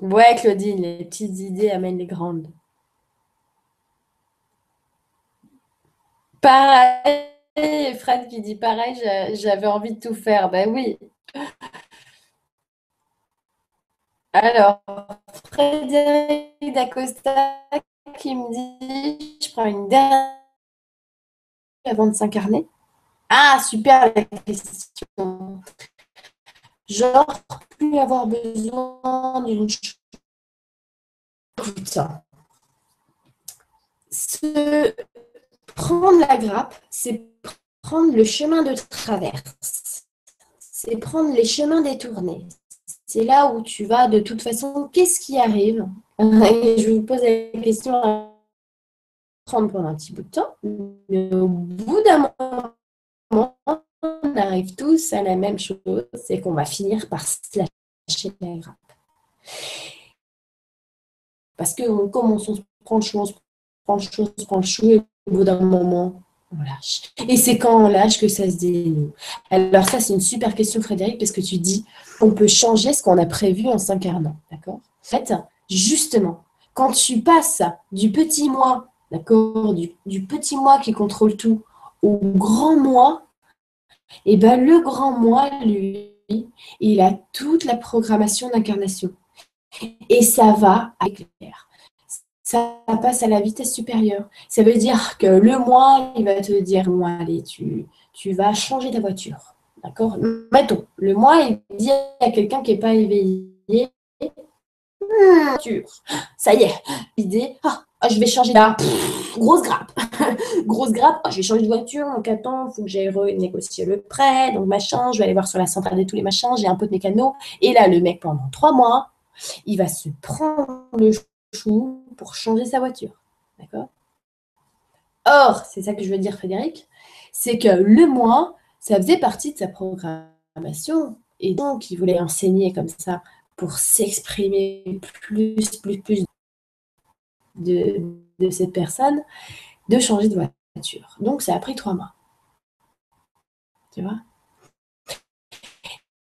Ouais, Claudine, les petites idées amènent les grandes. Pareil, Fred qui dit pareil, j'avais envie de tout faire. Ben oui. Alors, Frédéric Dacosta qui me dit, je prends une dernière avant de s'incarner. Ah, super la question. Genre, plus avoir besoin d'une chose. Se prendre la grappe, c'est prendre le chemin de traverse. C'est prendre les chemins détournés. C'est là où tu vas de toute façon, qu'est-ce qui arrive? Je vous poser la question à prendre pendant un petit bout de temps. Mais au bout d'un moment, arrive tous à la même chose, c'est qu'on va finir par se lâcher la grappe. Parce que on commence, on se prend le chou, on se prend le chou, on se prend le chou, et au bout d'un moment, on lâche. Et c'est quand on lâche que ça se dénoue. Alors ça, c'est une super question, Frédéric, parce que tu dis, on peut changer ce qu'on a prévu en s'incarnant, d'accord? En fait, justement, quand tu passes du petit moi, d'accord, du petit moi qui contrôle tout, au grand moi et eh ben le grand moi, lui, il a toute la programmation d'incarnation. Et ça va avec l'air. Ça passe à la vitesse supérieure. Ça veut dire que le moi, il va te dire, moi, allez, tu, tu vas changer ta voiture. D'accord? Mettons, le moi, il dit à quelqu'un qui n'est pas éveillé, voiture. Ça y est, l'idée, ah, ah, je vais changer là. Grosse grappe. grosse grappe. Ah, je vais changer de voiture. Donc, attends, il faut que j'aille négocier le prêt. Donc, machin, je vais aller voir sur la centrale de tous les machins. J'ai un peu de mécano. Et là, le mec, pendant trois mois, il va se prendre le chou pour changer sa voiture. D'accord? Or, c'est ça que je veux dire, Frédéric, c'est que le mois, ça faisait partie de sa programmation. Et donc, il voulait enseigner comme ça pour s'exprimer plus, plus, plus de, cette personne de changer de voiture. Donc, ça a pris trois mois. Tu vois?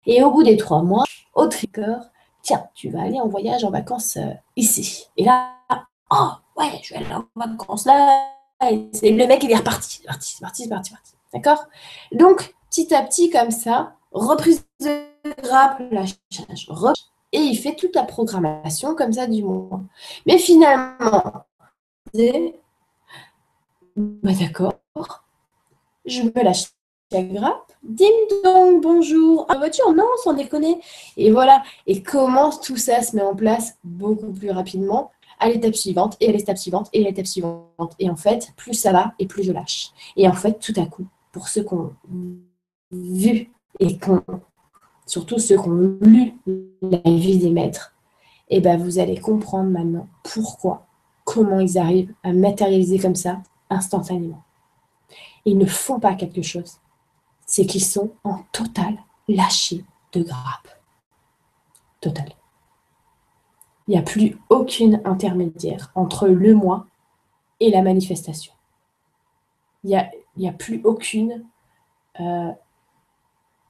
Et au bout des trois mois, au tricor, tiens, tu vas aller en voyage, en vacances euh, ici. Et là, oh, ouais, je vais aller en vacances là. Et le mec, il est reparti. Parti, parti, parti, parti. D'accord? Donc, petit à petit, comme ça, reprise de grappe, lâchage, et il fait toute la programmation comme ça du mois. Mais finalement, bah d'accord, je me lâche la grappe, dim dong, bonjour, en voiture, non, sans déconner. Et voilà, et comment tout ça se met en place beaucoup plus rapidement à l'étape suivante, et à l'étape suivante, et à l'étape suivante. Et en fait, plus ça va, et plus je lâche. Et en fait, tout à coup, pour ceux qui ont vu et qui ont surtout ceux qui ont lu la vie des maîtres, et eh ben vous allez comprendre maintenant pourquoi, comment ils arrivent à matérialiser comme ça instantanément. Ils ne font pas quelque chose, c'est qu'ils sont en total lâché de grappe. Total. Il n'y a plus aucune intermédiaire entre le moi et la manifestation. Il n'y a, plus aucune euh,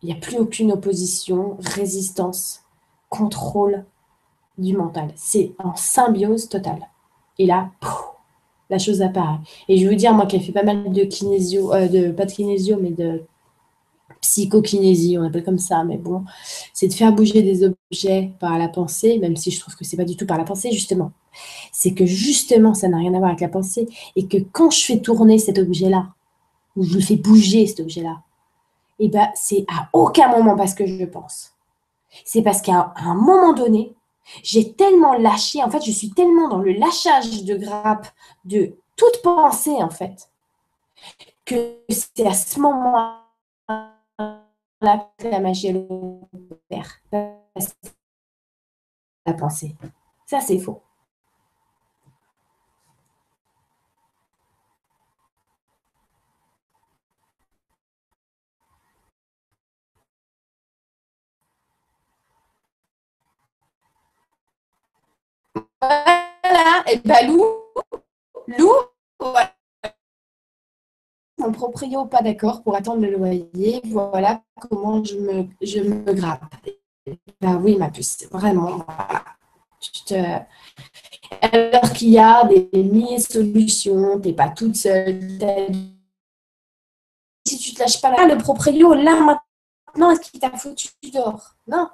il n'y a plus aucune opposition, résistance, contrôle du mental. C'est en symbiose totale. Et là, la chose apparaît. Et je veux dire, moi qui ai fait pas mal de kinésio, euh, de, pas de kinésio, mais de psychokinésie, on appelle comme ça, mais bon, c'est de faire bouger des objets par la pensée, même si je trouve que c'est pas du tout par la pensée, justement. C'est que justement, ça n'a rien à voir avec la pensée, et que quand je fais tourner cet objet-là, ou je le fais bouger cet objet-là, et eh ben c'est à aucun moment parce que je pense. C'est parce qu'à un moment donné, j'ai tellement lâché, en fait, je suis tellement dans le lâchage de grappe de toute pensée, en fait, que c'est à ce moment-là que la magie est La pensée. Ça, c'est faux. Voilà, et ben Lou, Lou, mon proprio pas d'accord pour attendre le loyer. Voilà comment je me, je me grappe. Ben oui, ma puce, vraiment. Alors qu'il y a des milliers de solutions, tu n'es pas toute seule. Si tu te lâches pas là, le proprio, là maintenant, est-ce qu'il t'a foutu dehors? Non.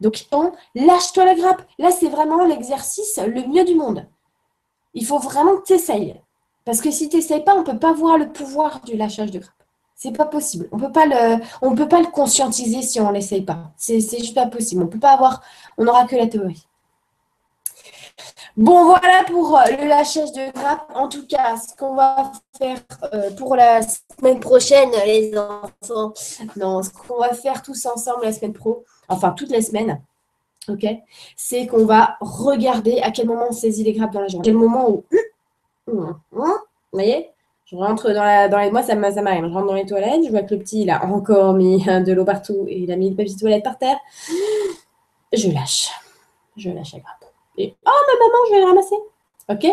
Donc, lâche-toi la grappe. Là, c'est vraiment l'exercice le mieux du monde. Il faut vraiment que tu essayes. Parce que si tu n'essayes pas, on ne peut pas voir le pouvoir du lâchage de grappe. C'est pas possible. On peut peut pas le conscientiser si on l'essaye pas. C'est juste pas possible. On peut pas avoir, on n'aura que la théorie. Bon, voilà pour euh, le lâchage de grappe. En tout cas, ce qu'on va faire euh, pour la semaine prochaine, les enfants, non, ce qu'on va faire tous ensemble la semaine pro, enfin toutes les semaines, ok, c'est qu'on va regarder à quel moment on saisit les grappes dans la journée. Quel moment où, vous voyez, je rentre dans, la, les... Moi, ça m'arrive. Je rentre dans les toilettes, je vois que le petit, il a encore mis de l'eau partout et il a mis le papier toilette par terre. Je lâche. Je lâche la grappe. Et oh, ma maman, je vais le ramasser. OK?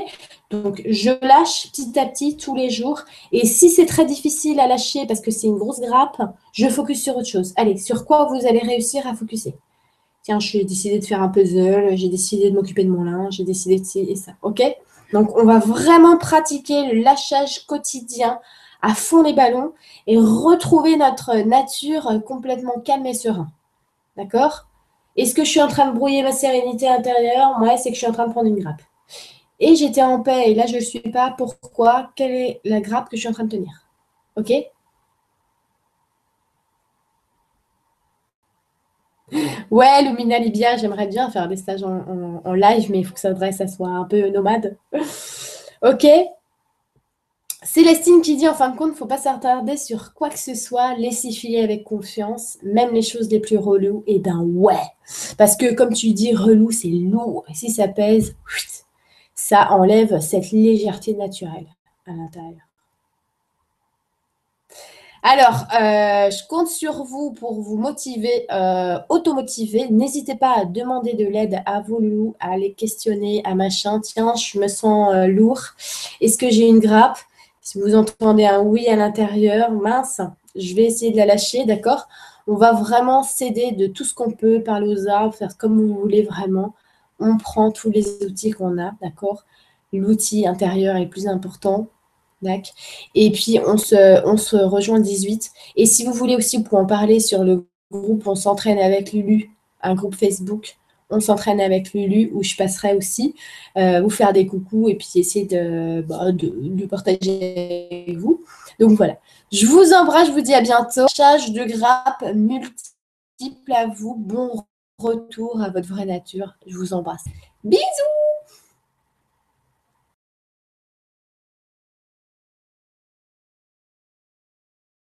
Donc, je lâche petit à petit tous les jours. Et si c'est très difficile à lâcher parce que c'est une grosse grappe, je focus sur autre chose. Allez, sur quoi vous allez réussir à focuser? Tiens, j'ai décidé de faire un puzzle, j'ai décidé de m'occuper de mon linge, j'ai décidé de et ça. OK? Donc, on va vraiment pratiquer le lâchage quotidien à fond les ballons et retrouver notre nature complètement calme et serein. D'accord? Est-ce que je suis en train de brouiller ma sérénité intérieure? Moi, c'est que je suis en train de prendre une grappe et j'étais en paix et là je ne suis pas, pourquoi? Quelle est la grappe que je suis en train de tenir? Ok? Ouais, Lumina Libia, j'aimerais bien faire des stages en, live, mais il faut que ça, ça soit un peu nomade. ok? Célestine qui dit en fin de compte, faut pas s'attarder sur quoi que ce soit, laisser filer avec confiance, même les choses les plus reloues. Et eh ben ouais, parce que comme tu dis, relou, c'est lourd. Et si ça pèse, ça enlève cette légèreté naturelle à l'intérieur. Alors, euh, je compte sur vous pour vous motiver, euh, automotiver. N'hésitez pas à demander de l'aide à vos loups, à les questionner, à machin. Tiens, je me sens euh, lourd. Est-ce que j'ai une grappe? Si vous entendez un oui à l'intérieur, mince, je vais essayer de la lâcher, d'accord? On va vraiment s'aider de tout ce qu'on peut, parler aux arbres, faire comme vous voulez vraiment on prend tous les outils qu'on a, d'accord? L'outil intérieur est le plus important, d'accord? Et puis, on se, on se rejoint 18. Et si vous voulez aussi, pour en parler sur le groupe On s'entraîne avec Lulu, un groupe Facebook, on s'entraîne avec Lulu, où je passerai aussi, euh, vous faire des coucous et puis essayer de, bah, partager avec vous. Donc voilà. Je vous embrasse, je vous dis à bientôt. Charge de grappe multiple à vous. Bon retour à votre vraie nature. Je vous embrasse. Bisous